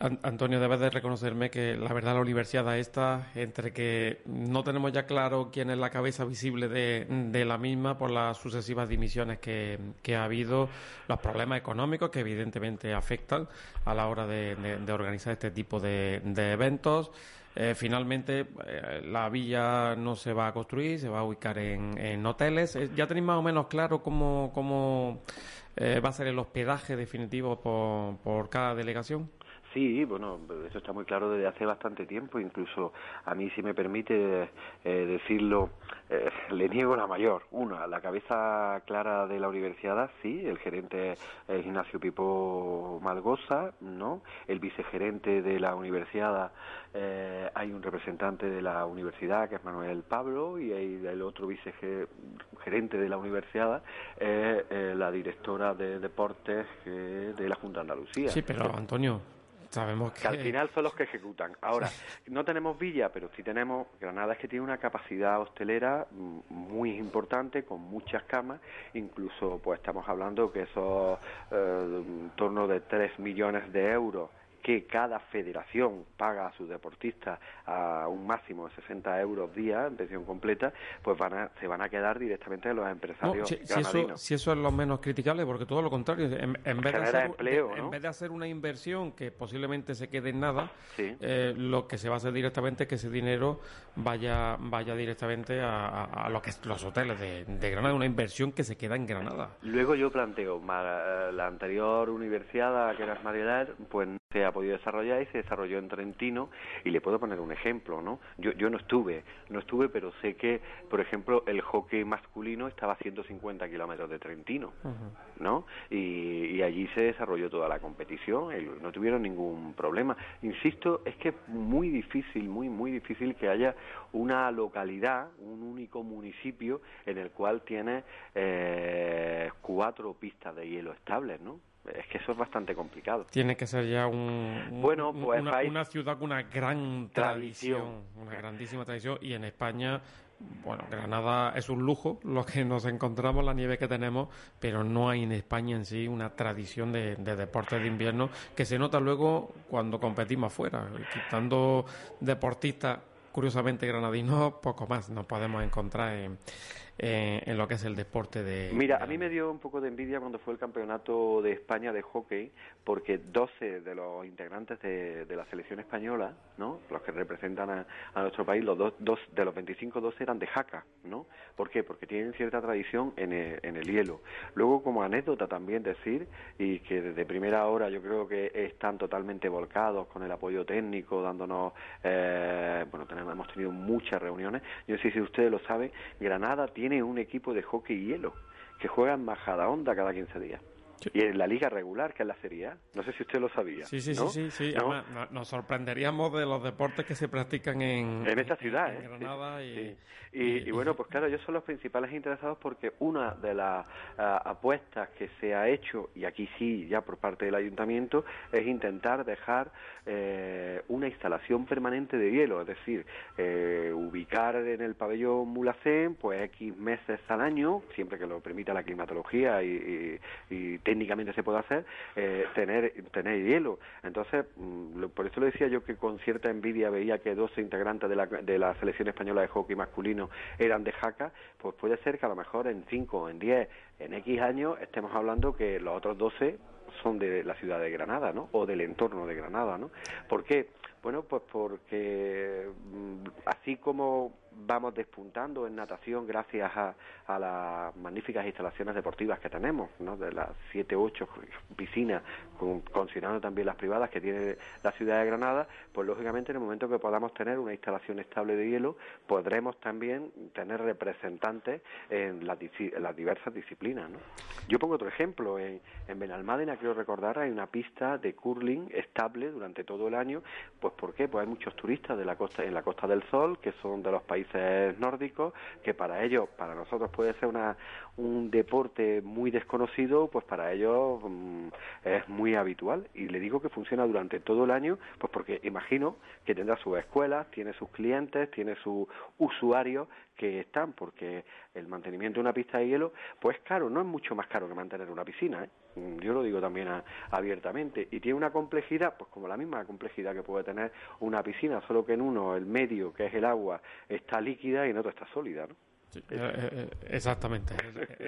An- Antonio, debes de reconocerme que la verdad la universidad esta, entre que no tenemos ya claro quién es la cabeza visible de, de la misma por las sucesivas dimisiones que, que ha habido, los problemas económicos que evidentemente afectan a la hora de, organizar este tipo de, de eventos. Eh, finalmente, eh, la villa no se va a construir, se va a ubicar en, en hoteles. Eh, ¿Ya tenéis más o menos claro cómo, cómo va a ser el hospedaje definitivo por, por cada delegación? Sí, bueno, eso está muy claro desde hace bastante tiempo, incluso a mí, si me permite eh, decirlo, eh, le niego la mayor. Una, la cabeza clara de la universidad, sí, el gerente es Ignacio Pipo Malgoza, ¿no? El vicegerente de la universidad, eh, hay un representante de la universidad que es Manuel Pablo y hay el otro vicegerente de la universidad, es eh, la directora de deportes eh, de la Junta de Andalucía. Sí, pero Antonio, sabemos que... Que al final son los que ejecutan. Ahora, (laughs) no tenemos villa, pero sí tenemos. Granada es que tiene una capacidad hostelera muy importante, con muchas camas. Incluso, pues estamos hablando que esos eh, en torno de 3 millones de euros que cada federación paga a sus deportistas a un máximo de 60 euros día en pensión completa, pues van a, se van a quedar directamente en los No, empresarios si, si eso, granadinos. si eso es lo menos criticable, porque todo lo contrario, en, en vez, de hacer, empleo, de- en ¿no? vez de hacer una inversión que posiblemente se quede en nada, Sí. eh, lo que se va a hacer directamente es que ese dinero vaya vaya directamente a, a- a lo que es los hoteles de, de Granada, una inversión que se queda en Granada. Luego yo planteo, ma- la anterior universidad, que era Marialar, pues no se ha podido desarrollar y se desarrolló en Trentino y le puedo poner un ejemplo, ¿no? Yo, yo no estuve, no estuve, pero sé que, por ejemplo, el hockey masculino estaba a 150 kilómetros de Trentino, ¿no? Y, y allí se desarrolló toda la competición y no tuvieron ningún problema. Insisto, es que es muy difícil, muy, muy difícil que haya una localidad, un único municipio en el cual tiene eh, cuatro pistas de hielo estables, ¿no? Es que eso es bastante complicado. Tiene que ser ya un, un- Bueno, pues una, ciudad con una gran Tradición. tradición, una grandísima tradición, y en España, bueno, Granada es un lujo lo que nos encontramos, la nieve que tenemos, pero no hay en España en sí una tradición de, de deportes de invierno que se nota luego cuando competimos afuera, quitando deportistas curiosamente granadinos, poco más nos podemos encontrar en, en- en lo que es el deporte de... Mira, de a mí me dio un poco de envidia cuando fue el campeonato de España de hockey, porque 12 de los integrantes de, de la selección española, ¿no? Los que representan a, a nuestro país, los dos, dos de los 25, 12 eran de Jaca, ¿no? ¿Por qué? Porque tienen cierta tradición en el, en el hielo. Luego, como anécdota también decir, y que desde primera hora yo creo que están totalmente volcados con el apoyo técnico, dándonos, eh, bueno, tenemos, hemos tenido muchas reuniones. Yo no sé si ustedes lo saben, Granada tiene un equipo de hockey hielo que juega en Majadahonda cada 15 días. Sí. Y en la liga regular, que es la Serie A. No sé si usted lo sabía. Sí, sí, ¿no? sí, sí, sí. ¿No? Además, no- nos sorprenderíamos de los deportes que se practican en, En esta ciudad, en ¿eh? Granada y. Y, y bueno, pues claro, ellos son los principales interesados porque una de las ah, apuestas que se ha hecho, y aquí sí, ya por parte del ayuntamiento, es intentar dejar eh, una instalación permanente de hielo, es decir, eh, ubicar en el pabellón Mulacén, pues X meses al año, siempre que lo permita la climatología y, y- y técnicamente se puede hacer, eh, tener, tener hielo. Entonces, mm, por eso le decía yo que con cierta envidia veía que 12 integrantes de la, de la selección española de hockey masculino eran de Jaca, pues puede ser que a lo mejor en 5, en 10, en X años estemos hablando que los otros 12 son de la ciudad de Granada, ¿no? O del entorno de Granada, ¿no? ¿Por qué? Bueno, pues porque mm, así como vamos despuntando en natación gracias a, a las magníficas instalaciones deportivas que tenemos, ¿no? De las siete, ocho piscinas, con- considerando también las privadas que tiene la ciudad de Granada, pues lógicamente en el momento que podamos tener una instalación estable de hielo, podremos también tener representantes en las, en las diversas disciplinas, Yo pongo otro ejemplo, en, en Benalmádena, creo recordar, hay una pista de curling estable durante todo el año, pues ¿por qué? Pues hay muchos turistas de la costa, en la Costa del Sol, que son de los países nórdicos, que para ellos, para nosotros puede ser una, un deporte muy desconocido, pues para ellos mm, es muy habitual. Y le digo que funciona durante todo el año, pues porque imagino que tendrá sus escuelas, tiene sus clientes, tiene sus usuarios que están, porque el mantenimiento de una pista de hielo, pues caro, no es mucho más caro que mantener una piscina, ¿eh? Mm, yo lo digo también abiertamente, y tiene una complejidad, pues como la misma complejidad que puede tener una piscina, solo que en uno el medio, que es el agua, está líquida y en otro está sólida, ¿no? Eh, eh, eh, exactamente,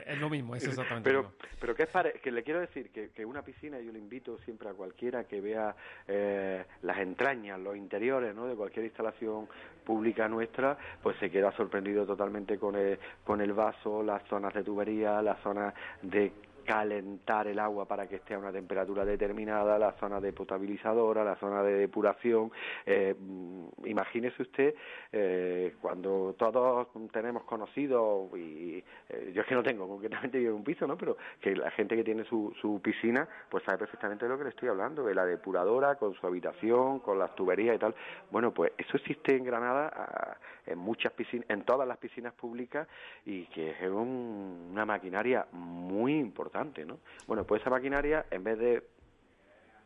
es, lo mismo, es (laughs) exactamente pero, lo mismo. pero que es pare- que le quiero decir que, que una piscina, yo le invito siempre a cualquiera que vea eh, las entrañas, los interiores ¿no? de cualquier instalación pública nuestra, pues se queda sorprendido totalmente con el, con el vaso, las zonas de tubería, las zonas de calentar el agua para que esté a una temperatura determinada, la zona de potabilizadora, la zona de depuración. Eh, mm, imagínese usted eh, cuando todos tenemos conocidos, y eh, yo es que no tengo concretamente vivo en un piso, ¿no? pero que la gente que tiene su, su piscina, pues sabe perfectamente de lo que le estoy hablando, de la depuradora, con su habitación, con las tuberías y tal. Bueno, pues eso existe en Granada en muchas piscinas, en todas las piscinas públicas y que es un- una maquinaria muy importante, ¿no? Bueno, pues esa maquinaria, en vez de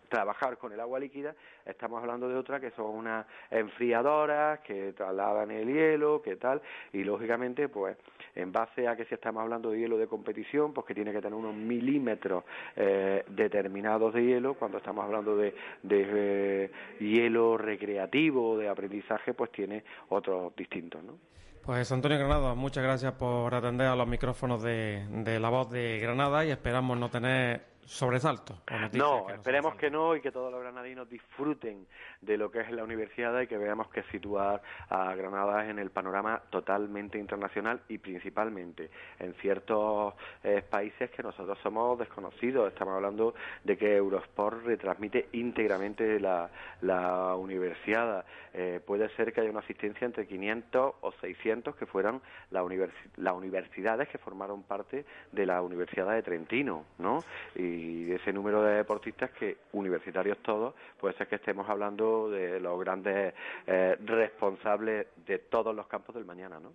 trabajar con el agua líquida, estamos hablando de otra que son unas enfriadoras que trasladan el hielo, que tal, y lógicamente, pues, en base a que si estamos hablando de hielo de competición, pues que tiene que tener unos milímetros eh, determinados de hielo, cuando estamos hablando de, de, eh, hielo recreativo, de aprendizaje, pues tiene otros distintos, ¿no? Pues Antonio Granada, muchas gracias por atender a los micrófonos de, de la voz de Granada y esperamos no tener sobresaltos. o noticias No, que esperemos que no y que todos los granadinos disfruten de lo que es la universidad y que veamos que situar a Granada en el panorama totalmente internacional y principalmente en ciertos eh, países que nosotros somos desconocidos. Estamos hablando de que Eurosport retransmite íntegramente la, la universidad. Eh, puede ser que haya una asistencia entre 500 o 600 que fueran la universi- las universidades que formaron parte de la Universidad de Trentino, ¿no? Y de ese número de deportistas que, universitarios todos, puede ser que estemos hablando de los grandes eh, responsables de todos los campos del mañana, ¿no?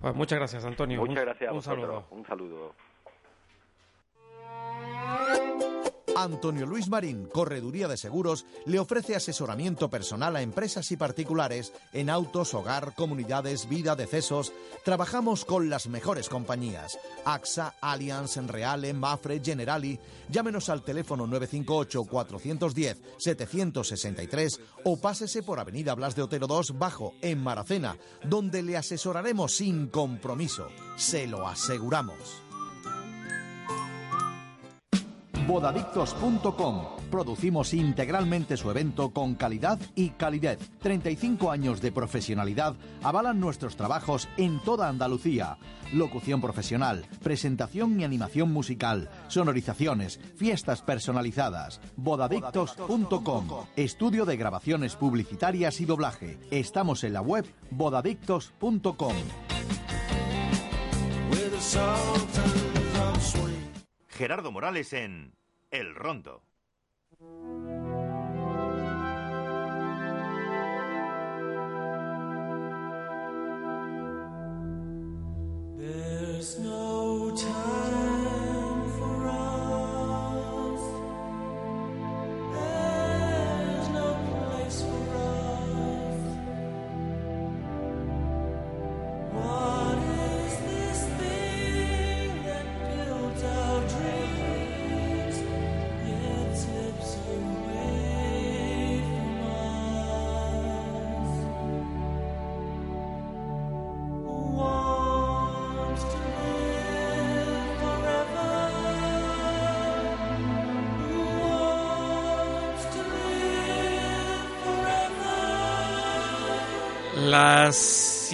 Pues muchas gracias, Antonio. Muchas Un- gracias a Un vosotros. saludo. Un saludo. Antonio Luis Marín, Correduría de Seguros, le ofrece asesoramiento personal a empresas y particulares en autos, hogar, comunidades, vida, decesos. Trabajamos con las mejores compañías. AXA, Allianz, Reale, Mafre, Generali. Llámenos al teléfono 958-410-763 o pásese por Avenida Blas de Otero 2 Bajo, en Maracena, donde le asesoraremos sin compromiso. Se lo aseguramos. Bodadictos.com. Producimos integralmente su evento con calidad y calidez. 35 años de profesionalidad avalan nuestros trabajos en toda Andalucía. Locución profesional, presentación y animación musical, sonorizaciones, fiestas personalizadas. Bodadictos.com. Estudio de grabaciones publicitarias y doblaje. Estamos en la web bodadictos.com. Gerardo Morales en El Rondo.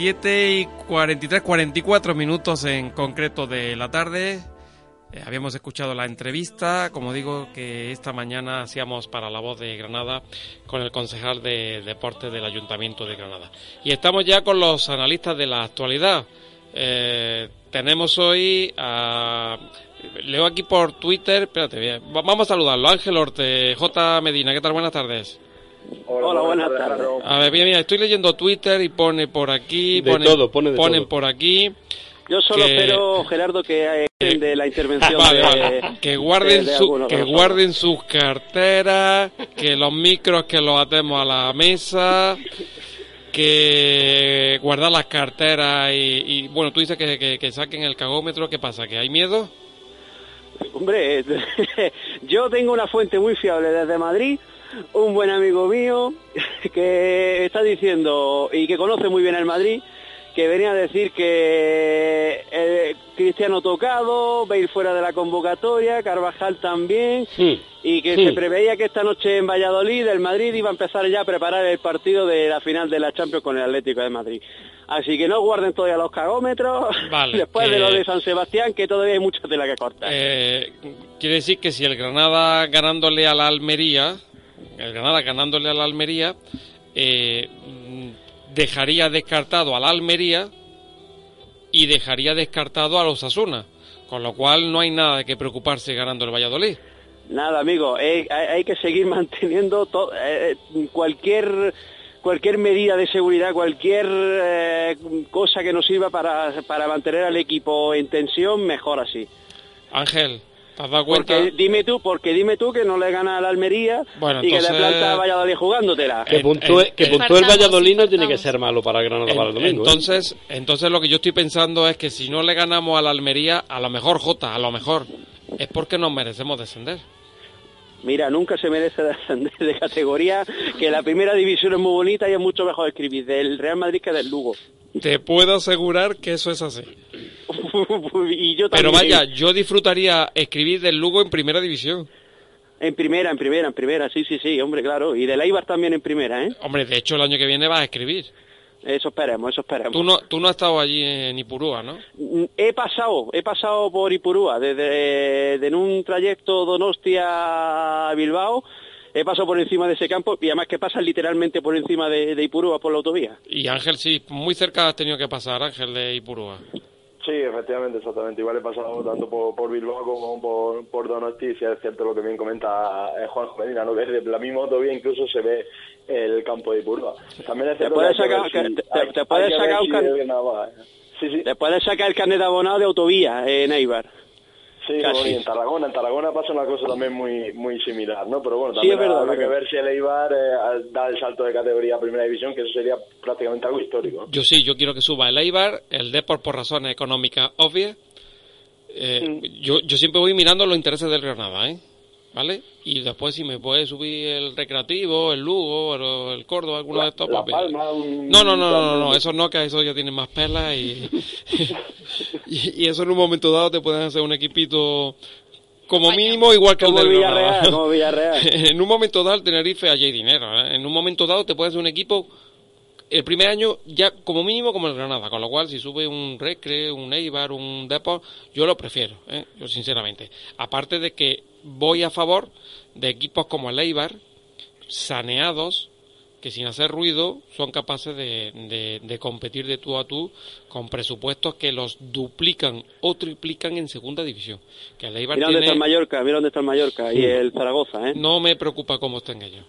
7 y 43, 44 minutos en concreto de la tarde. Eh, habíamos escuchado la entrevista, como digo, que esta mañana hacíamos para la voz de Granada con el concejal de deportes del Ayuntamiento de Granada. Y estamos ya con los analistas de la actualidad. Eh, tenemos hoy a... Leo aquí por Twitter, espérate, bien. Va- vamos a saludarlo. Ángel Orte, J. Medina, ¿qué tal? Buenas tardes. Hola, buenas tardes. A ver, mira, mira, estoy leyendo Twitter y pone por aquí, De pone- todo, pone de ponen todo. por aquí. Yo solo que- espero, Gerardo, que eh, de la intervención Vale, de, vale. que guarden de- de su- que guarden sus carteras, que los micros que los atemos a la mesa, que guardar las carteras y, y, bueno, tú dices que, que- que saquen el cagómetro, ¿qué pasa? ¿Que hay miedo? Hombre, (laughs) yo tengo una fuente muy fiable desde Madrid, un buen amigo mío que está diciendo y que conoce muy bien el Madrid, que venía a decir que eh, Cristiano tocado, Bale fuera de la convocatoria, Carvajal también, y que se preveía que esta noche en Valladolid el Madrid iba a empezar ya a preparar el partido de la final de la Champions con el Atlético de Madrid. Así que no guarden todavía los cagómetros (laughs) Vale, después de lo de San Sebastián, que todavía hay mucha tela que cortar. Eh, quiere decir que si el Granada ganándole a la Almería, el Granada ganándole a la Almería, eh, dejaría descartado a la Almería y dejaría descartado a los Asuna, con lo cual no hay nada de que preocuparse ganando el Valladolid. Nada, amigo, eh, hay, hay que seguir (laughs) manteniendo to- eh, cualquier cualquier medida de seguridad, cualquier eh, cosa que nos sirva para, para mantener al equipo en tensión, mejor así. Ángel, ¿te has dado cuenta? Porque dime tú, porque dime tú que no le gana a la Almería Bueno, y que le planta a Valladolid jugándotela. Que puntúe, que puntúe el Valladolid no tiene que ser malo para Granada En- para el domingo. ¿eh? entonces, entonces lo que yo estoy pensando es que si no le ganamos a la Almería, a lo mejor Jota, a lo mejor es porque nos merecemos descender. Mira, nunca se merece descender de categoría, que la primera división es muy bonita y es mucho mejor escribir del Real Madrid que del Lugo. Te puedo asegurar que eso es así. Y yo Pero vaya, yo disfrutaría escribir del Lugo en primera división. En primera, en primera, en primera, sí, sí, sí, hombre, claro. Y del Eibar también en primera, ¿eh? Hombre, de hecho el año que viene vas a escribir. Eso esperemos, eso esperemos. Tú no, tú no has estado allí en Ipurúa, ¿no? Mm, He pasado, he pasado por Ipurúa, desde de- en un trayecto Donostia a Bilbao, he pasado por encima de ese campo y además que pasas literalmente por encima de, de Ipurúa por la autovía. Y Ángel, sí, muy cerca has tenido que pasar, Ángel de Ipurúa. Sí, efectivamente, exactamente. Igual he pasado tanto por, por Bilbao como por, por Donosti. Y sí es cierto lo que bien comenta eh, Juan Medina, ¿no? que desde la misma autovía incluso se ve el campo de Ipurúa. También es cierto sacar- te- hay puedes ver sacar un Sí, sí. Te puedes sacar el carnet de abonado de autovía en Eibar. Sí, Casi. en Tarragona, en Tarragona pasa una cosa también muy muy similar, ¿no? Pero bueno, Sí, también es verdad, habrá que ver si el Eibar eh, da el salto de categoría a Primera División, que eso sería prácticamente algo histórico. Yo sí, yo quiero que suba el Eibar, el Depor por razones económicas obvias. Eh, yo, yo siempre voy mirando los intereses del Granada, ¿eh? ¿Vale? Y después si me puede subir el Recreativo, el Lugo, el Córdoba, alguno de estos. Pues, un- No, no, no, no, no, no, eso no, que eso ya tiene más pelas (laughs) (laughs) y, y, eso en un momento dado te pueden hacer un equipito como mínimo igual que el del Villarreal, Villarreal. (laughs) en un momento dado el Tenerife allí hay dinero, ¿eh? en un momento dado te puede hacer un equipo el primer año ya como mínimo como el Granada, con lo cual si sube un Recre, un Eibar, un Depor, yo lo prefiero, ¿eh? yo sinceramente. Aparte de que voy a favor de equipos como el Eibar, saneados, que sin hacer ruido son capaces de, de- de competir de tú a tú con presupuestos que los duplican o triplican en segunda división. Que el Eibar Mira dónde está el Mallorca, mira dónde está el Mallorca y el Zaragoza, ¿eh? no me preocupa cómo estén ellos.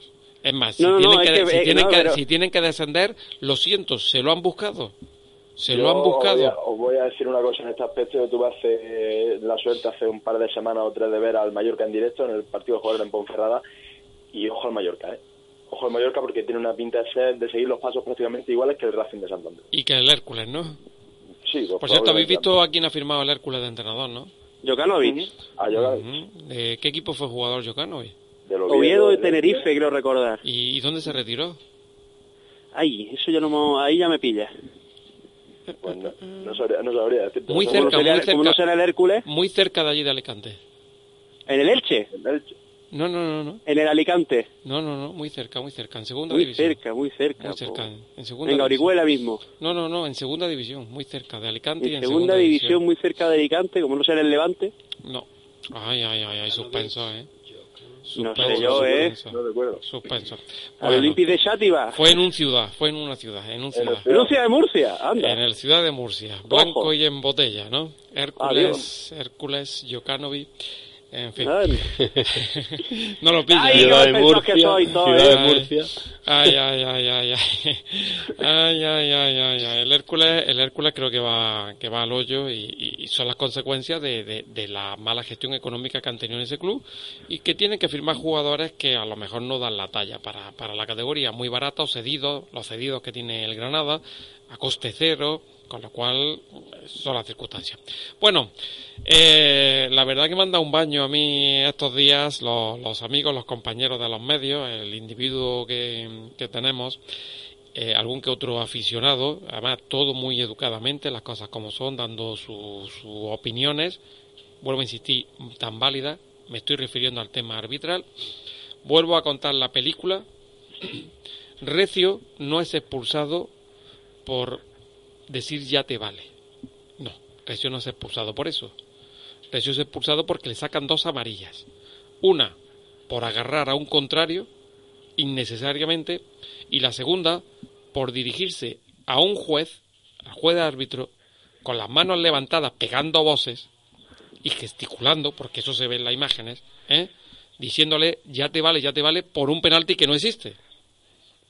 Es más, si, No, tienen, no, que, es que- si eh, tienen no, que- pero- si tienen que descender, lo siento, se lo han buscado. Se Yo lo han Os voy, a, buscado. os voy a decir una cosa en este aspecto. Yo tuve hace, la suerte hace un par de semanas o tres de ver al Mallorca en directo en el partido de jugador en Ponferrada y ojo al Mallorca, ¿eh? Ojo al Mallorca porque tiene una pinta de, ser- de seguir los pasos prácticamente iguales que el Racing de Santander. Y que el Hércules, ¿no? Sí, pues Por cierto, habéis visto a quién ha firmado el Hércules de entrenador, ¿no? Jokanovic. A Jokanovic. Ujú. ¿De qué equipo fue jugador Jokanovic? Del Oviedo de del- Tenerife, creo recordar. ¿Y, y dónde se retiró? Ay, eso ya no me- ahí ya me pilla. Pues no, no sabría, no sabría decirte. Muy No cerca, muy no cerca. será el Hércules, Muy cerca de allí de Alicante. en el Elche. El Elche. No, no, no, no. En el Alicante. No, no, no, muy cerca, muy cerca, en segunda Muy división. cerca, muy cerca. Muy cerca, po. en- en segunda Venga, división. Orihuela mismo. No, no, no, en segunda división, muy cerca de Alicante y En en segunda división, muy cerca de Alicante, como no será el Levante. No. Ay, ay, ay, ay, suspenso, ¿eh? No sé yo, ¿eh? suspenso. recuerdo. Suspenso. Bueno, Olympique de Chátiva. fue en un ciudad, fue en una ciudad, en un ciudad. Lucia de Murcia, anda. En el ciudad de Murcia, blanco y en botella, ¿no? Hércules, Hércules, Jokanovic, en fin. (laughs) No lo pilla. Ay, Ciudad de que Murcia, Ciudad de Murcia. Ay, ay, ay, ay, ay. Ay, ay, ay, ay, ay. El Hércules, el Hércules creo que va, que va al hoyo y, y- y son las consecuencias de, de- de la mala gestión económica que han tenido en ese club y que tienen que firmar jugadores que a lo mejor no dan la talla para, para la categoría, muy baratos, cedidos, los cedidos que tiene el Granada, a coste cero, con lo cual son las circunstancias. Bueno, eh, la verdad que me han dado un baño a mí estos días los, amigos, los compañeros de los medios, el individuo que, que tenemos, eh, algún que otro aficionado, además todo muy educadamente, las cosas como son, dando su- sus opiniones, vuelvo a insistir, tan válidas, me estoy refiriendo al tema arbitral, vuelvo a contar la película, (clears throat) Recio no es expulsado por decir ya te vale. No, Recio no es expulsado por eso. Recio es expulsado porque le sacan dos amarillas. Una, por agarrar a un contrario innecesariamente, y la segunda, por dirigirse a un juez, al juez de árbitro, con las manos levantadas, pegando voces y gesticulando, porque eso se ve en las imágenes, ¿eh? diciéndole ya te vale, ya te vale, por un penalti que no existe.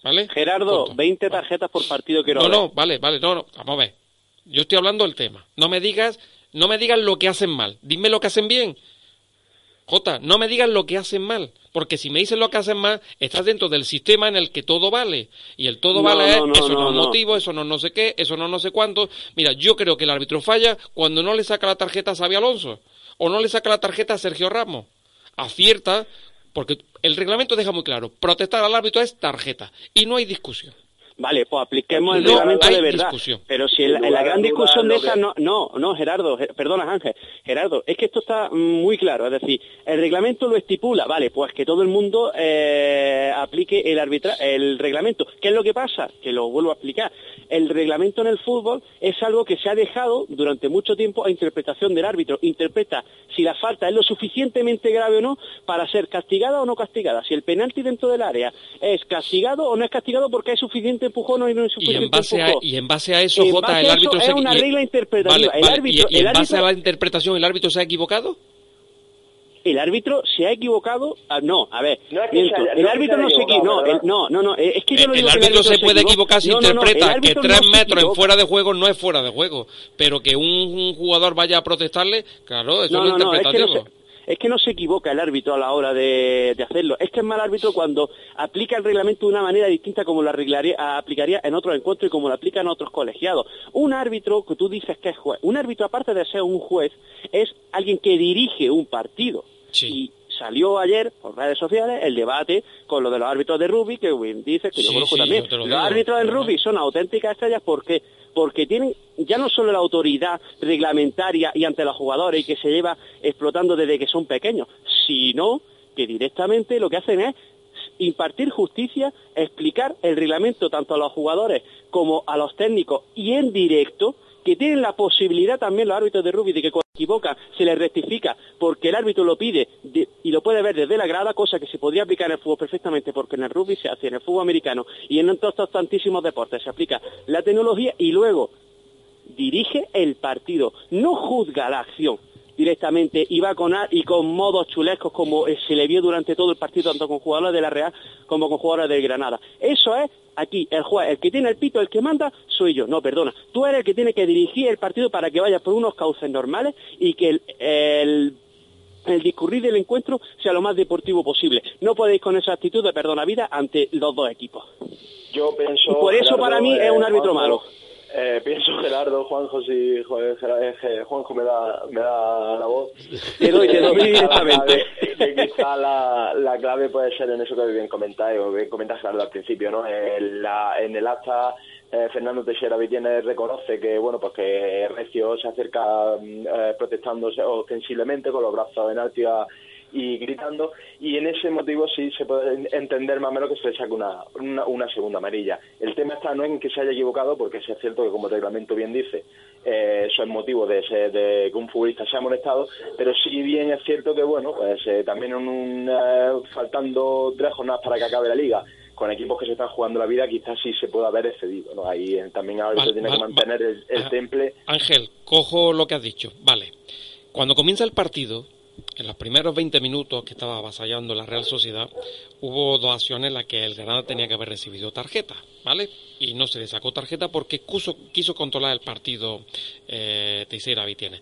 ¿Vale? Gerardo, Punto. 20 tarjetas por partido quiero No, ver. no, vale, vale, no, no, vamos a ver. Yo estoy hablando del tema. No me digas, no me digas lo que hacen mal. Dime lo que hacen bien. Jota, no me digas lo que hacen mal. Porque si me dices lo que hacen mal, estás dentro del sistema en el que todo vale. Y el todo No, vale es, no, eso no, es motivo, eso no no sé qué, eso no no sé cuánto. Mira, yo creo que el árbitro falla cuando no le saca la tarjeta a Xavi Alonso. O no le saca la tarjeta a Sergio Ramos. Acierta, porque el reglamento deja muy claro, protestar al árbitro es tarjeta. Y no hay discusión. Vale, pues apliquemos el No reglamento de verdad. discusión. Pero si en la, gran discusión de esa no, no, no, Gerardo, Ge- perdona Ángel, Gerardo, es que esto está muy claro, es decir, el reglamento lo estipula, vale, pues que todo el mundo eh, aplique el arbitra el reglamento. ¿Qué es lo que pasa? Que lo vuelvo a explicar. El reglamento en el fútbol es algo que se ha dejado durante mucho tiempo a interpretación del árbitro. Interpreta si la falta es lo suficientemente grave o no para ser castigada o no castigada. Si el penalti dentro del área es castigado o no es castigado porque hay suficiente empujón o no hay Y en base a, y en base a eso, En Jota, base el árbitro eso se es una y- regla interpretativa. Vale, El vale, árbitro- y, y el en base árbitro- a la interpretación, ¿el árbitro se ha equivocado? el árbitro se ha equivocado. ah, no, a ver, No es que miento, se haya- el no que árbitro se no se equivocó. No, el- no, no, no, es que yo no el digo que árbitro se puede equivoque. equivocar si No, no, no, el interpreta que tres no se metros en equivoca. fuera de juego no es fuera de juego. Pero que un, un jugador vaya a protestarle, claro, eso No, es no, es que no, interpretativo. se, es que no se equivoca el árbitro a la hora de, de hacerlo. Es que es mal árbitro cuando aplica el reglamento de una manera distinta como lo arreglaría- aplicaría en otros encuentros y como lo aplica en otros colegiados. Un árbitro, que tú dices que es juez, un árbitro aparte de ser un juez, es alguien que dirige un partido. Y salió ayer por redes sociales el debate con lo de los árbitros de rugby, que Wim dice que yo conozco sí, también. yo te lo Los digo. árbitros del rugby son auténticas estrellas porque porque tienen ya no solo la autoridad reglamentaria y ante los jugadores y que se lleva explotando desde que son pequeños, sino que directamente lo que hacen es impartir justicia, explicar el reglamento tanto a los jugadores como a los técnicos y en directo que tienen la posibilidad también los árbitros de rugby de que cuando equivoca se les rectifica porque el árbitro lo pide de- y lo puede ver desde la grada, cosa que se podría aplicar en el fútbol perfectamente porque en el rugby se hace, en el fútbol americano y en estos tantísimos deportes se aplica la tecnología y luego dirige el partido, no juzga la acción directamente y va con a- y con modos chulescos como eh, se le vio durante todo el partido tanto con jugadores de la Real como con jugadores del Granada. Eso es aquí el juez, el que tiene el pito, el que manda soy yo. No, perdona, tú eres el que tiene que dirigir el partido para que vaya por unos cauces normales y que el, el el discurrir del encuentro sea lo más deportivo posible. No podéis con esa actitud de perdona vida ante los dos equipos. Yo pienso. Y por eso Gerardo, para mí es un árbitro malo. Eh, pienso Gerardo, Juanjo, si eh, Juanjo me da, me da la voz. Te doy Quizá la directamente. quizá la, la clave puede ser en eso que bien comentáis, o bien comentas Gerardo al principio, ¿no? En, la, en el acta, eh, Fernando Teixeira Vitiene reconoce que, bueno, pues que Recio se acerca mm, eh, protestando ostensiblemente con los brazos en alto y a- y gritando, y en ese motivo sí se puede entender más o menos que se le saque una, una, una segunda amarilla. El tema está no en que se haya equivocado, porque sí es cierto que como el reglamento bien dice, eh, eso es motivo de, ese- de que un futbolista sea molestado, pero sí bien es cierto que, bueno, pues eh, también en un, eh, faltando tres jornadas para que acabe la liga, con equipos que se están jugando la vida, quizás sí se puede haber excedido, ¿no? Ahí eh, también ahora Vale, se tiene que vale, mantener el, temple. Ángel, cojo lo que has dicho. Vale. Cuando comienza el partido, en los primeros 20 minutos que estaba avasallando la Real Sociedad, hubo dos acciones en las que el Granada tenía que haber recibido tarjeta, ¿vale? Y no se le sacó tarjeta porque quiso, controlar el partido eh, Vitiene.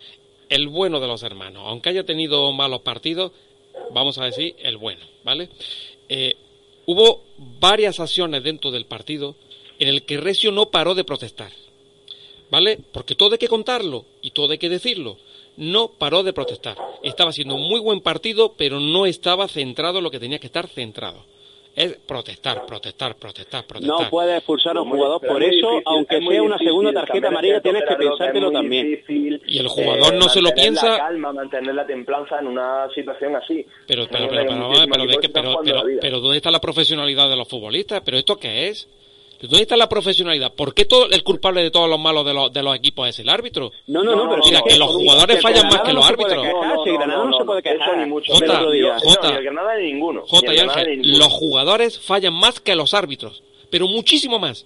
El bueno de los hermanos, aunque haya tenido malos partidos, vamos a decir el bueno, ¿vale? Eh, hubo varias acciones dentro del partido en el que Recio no paró de protestar. ¿Vale? Porque todo hay que contarlo y todo hay que decirlo. No paró de protestar. Estaba haciendo un muy buen partido, pero no estaba centrado en lo que tenía que estar centrado. Es protestar, protestar, protestar, protestar. No puedes expulsar a un jugador por eso, difícil, aunque es sea una difícil segunda tarjeta amarilla, tienes que pensártelo también. difícil, Y el jugador no se lo mantener piensa. La calma, mantener la templanza en una situación así. Pero, pero, pero, pero, pero, pero, pero- pero ¿dónde está la profesionalidad de los futbolistas? ¿Pero esto qué es? ¿Dónde está la profesionalidad? ¿Por qué todo el culpable de todos los malos de los, de los equipos es el árbitro? No, no, no, pero Mira, que los jugadores que fallan más que los se puede árbitros. Granada no se puede quejar. Ni mucho Jota, Jota. Granada ni ninguno. J. Ni y el Granada Ángel, ni ninguno. los jugadores fallan más que los árbitros, pero muchísimo más.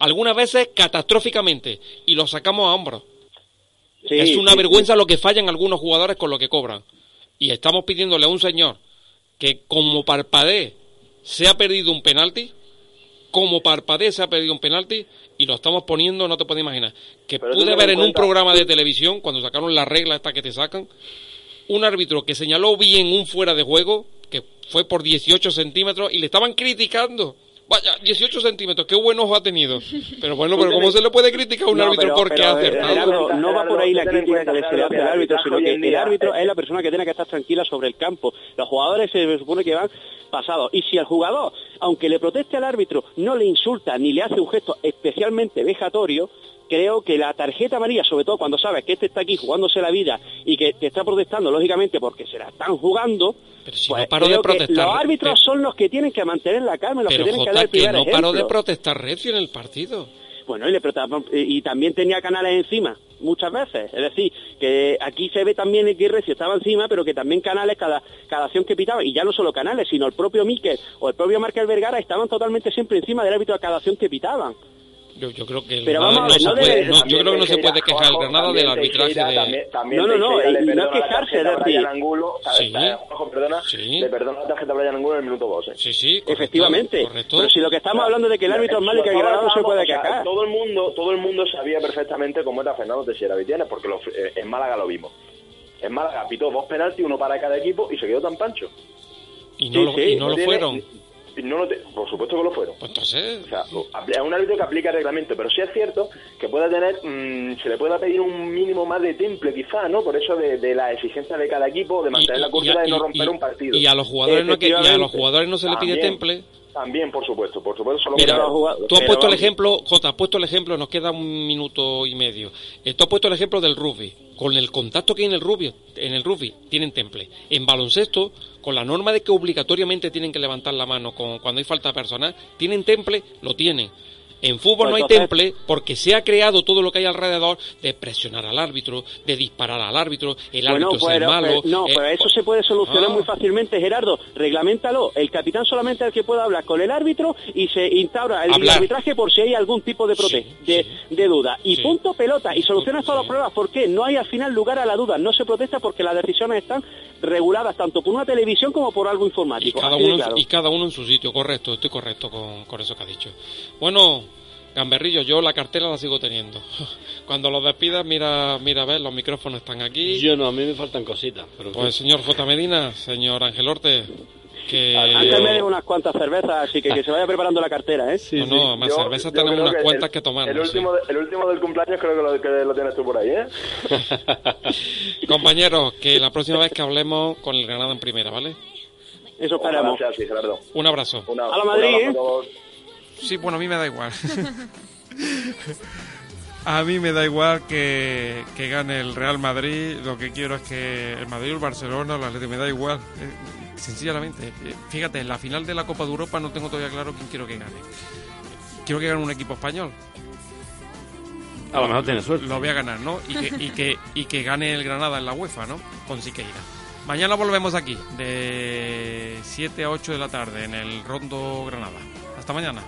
Algunas veces catastróficamente, y los sacamos a hombros. Sí, es una sí, vergüenza lo que fallan algunos jugadores con lo que cobran. Y estamos pidiéndole a un señor que como parpadee se ha perdido un penalti, como ha perdido un penalti, y lo estamos poniendo, no te puedes imaginar. Que Pero pude ver en un programa de televisión, cuando sacaron la regla esta que te sacan, un árbitro que señaló bien un fuera de juego, que fue por 18 centímetros, y le estaban criticando. Vaya, 18 centímetros, qué buen ojo ha tenido. Pero bueno, pero ¿cómo se le puede criticar a un No, árbitro pero- porque pero, ha eh, acertado? Gerardo, no va por ahí la crítica que se le hace al árbitro, sino que el árbitro es- es la persona que tiene que estar tranquila sobre el campo. Los jugadores se supone que van pasados. Y si el jugador, aunque le proteste al árbitro, no le insulta ni le hace un gesto especialmente vejatorio, creo que la tarjeta amarilla, sobre todo cuando sabes que este está aquí jugándose la vida y que te está protestando, lógicamente, porque se la están jugando, Pero si pues no paró de creo que protestar. los árbitros pero- son los que tienen que mantener la calma, los Pero que tienen que dar el que primer no paró de protestar recio en el partido. Bueno, y, le protestaban- y también tenía canales encima, muchas veces. Es decir, que aquí se ve también que Recio estaba encima, pero que también canales, cada, cada acción que pitaba, y ya no solo canales, sino el propio Miquel o el propio Markel Vergara estaban totalmente siempre encima del árbitro a cada acción que pitaban. Yo, yo creo que el Pero Granada vamos a ver, no no se puede- no, yo creo que no se puede quejar el Granada del arbitraje de... también- también No, no, no, y- no quejarse, es decir- Angulo, Sí. eh, Juanjo, perdona, Sí. le perdona la tarjeta a Brian Angulo en el minuto 12. Sí, sí, correcto, Efectivamente. correcto. Pero si lo que estamos hablando de que el árbitro es malo y que el Granada no se puede quejar. Todo el mundo, todo el mundo sabía perfectamente cómo era Fernando Teixeira Vitiene, porque lo- eh, en Málaga lo vimos. En Málaga pitó dos penaltis, uno para cada equipo y se quedó tan pancho. Y no, Sí, lo, sí, y no lo fueron. Y no lo te- por supuesto que lo fueron. Pues entonces, O sea, es un árbitro que aplica el reglamento, pero sí es cierto que puede tener, mm, se le puede pedir un mínimo más de temple quizá, ¿no? Por eso de, de la exigencia de cada equipo, de mantener la cultura a- de no y- romper y- un partido. y a los jugadores no que- y a los jugadores no se le pide temple. También, por supuesto, por supuesto. Solo Mira, que- tú has puesto el ejemplo, Jota, has puesto el ejemplo, nos queda un minuto y medio. Eh, tú has puesto el ejemplo del rugby. Con el contacto que hay en el rugby, en el rugby tienen temple. En baloncesto, con la norma de que obligatoriamente tienen que levantar la mano con, cuando hay falta personal, tienen temple, lo tienen. En fútbol no hay temple porque se ha creado todo lo que hay alrededor de presionar al árbitro, de disparar al árbitro, el Bueno, árbitro es el malo. no, eh, pero eso se puede solucionar Ah. muy fácilmente, Gerardo. Reglamentalo. El capitán solamente es el que puede hablar con el árbitro y se instaura el Hablar. arbitraje por si hay algún tipo de, prote- de, de duda. Y Sí. punto pelota. Y solucionas todos los problemas. ¿Por qué? No hay al final lugar a la duda. No se protesta porque las decisiones están reguladas tanto por una televisión como por algo y informático. cada, Así de uno, en- claro. y cada uno en su sitio, correcto, estoy correcto con, con eso que ha dicho. Bueno, Gamberrillo, yo la cartera la sigo teniendo. (laughs) Cuando los despidas, mira, mira, a ver, los micrófonos están aquí. Yo no, a mí me faltan cositas. Pero Pues señor J. Medina, señor Ángel Orte, que... Antes me den unas cuantas cervezas, así que que se vaya preparando la cartera, ¿eh? no, no, más Yo- cerveza yo tenemos unas que cuantas el- que tomar. El último, de- el último del cumpleaños creo que lo, que lo tienes tú por ahí, ¿eh? (laughs) Compañeros, que la próxima vez que hablemos con el Granada en primera, ¿vale? Eso esperamos. sea así, Gerardo. Un abrazo. Una- A la Madrid, un abrazo ¿eh? Sí, bueno, a mí me da igual. A mí me da igual que, que gane el Real Madrid, lo que quiero es que el Madrid, el Barcelona, el Atlético, me da igual. Eh, sencillamente, eh, fíjate, en la final de la Copa de Europa no tengo todavía claro quién quiero que gane. Quiero que gane un equipo español. A lo mejor tiene suerte. Lo voy a ganar, ¿no? Y que, y que, y que gane el Granada en la UEFA, ¿no? Con Siqueira. Mañana volvemos aquí, de 7 a 8 de la tarde, en el Rondo Granada. Hasta mañana.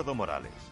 Gerardo Morales.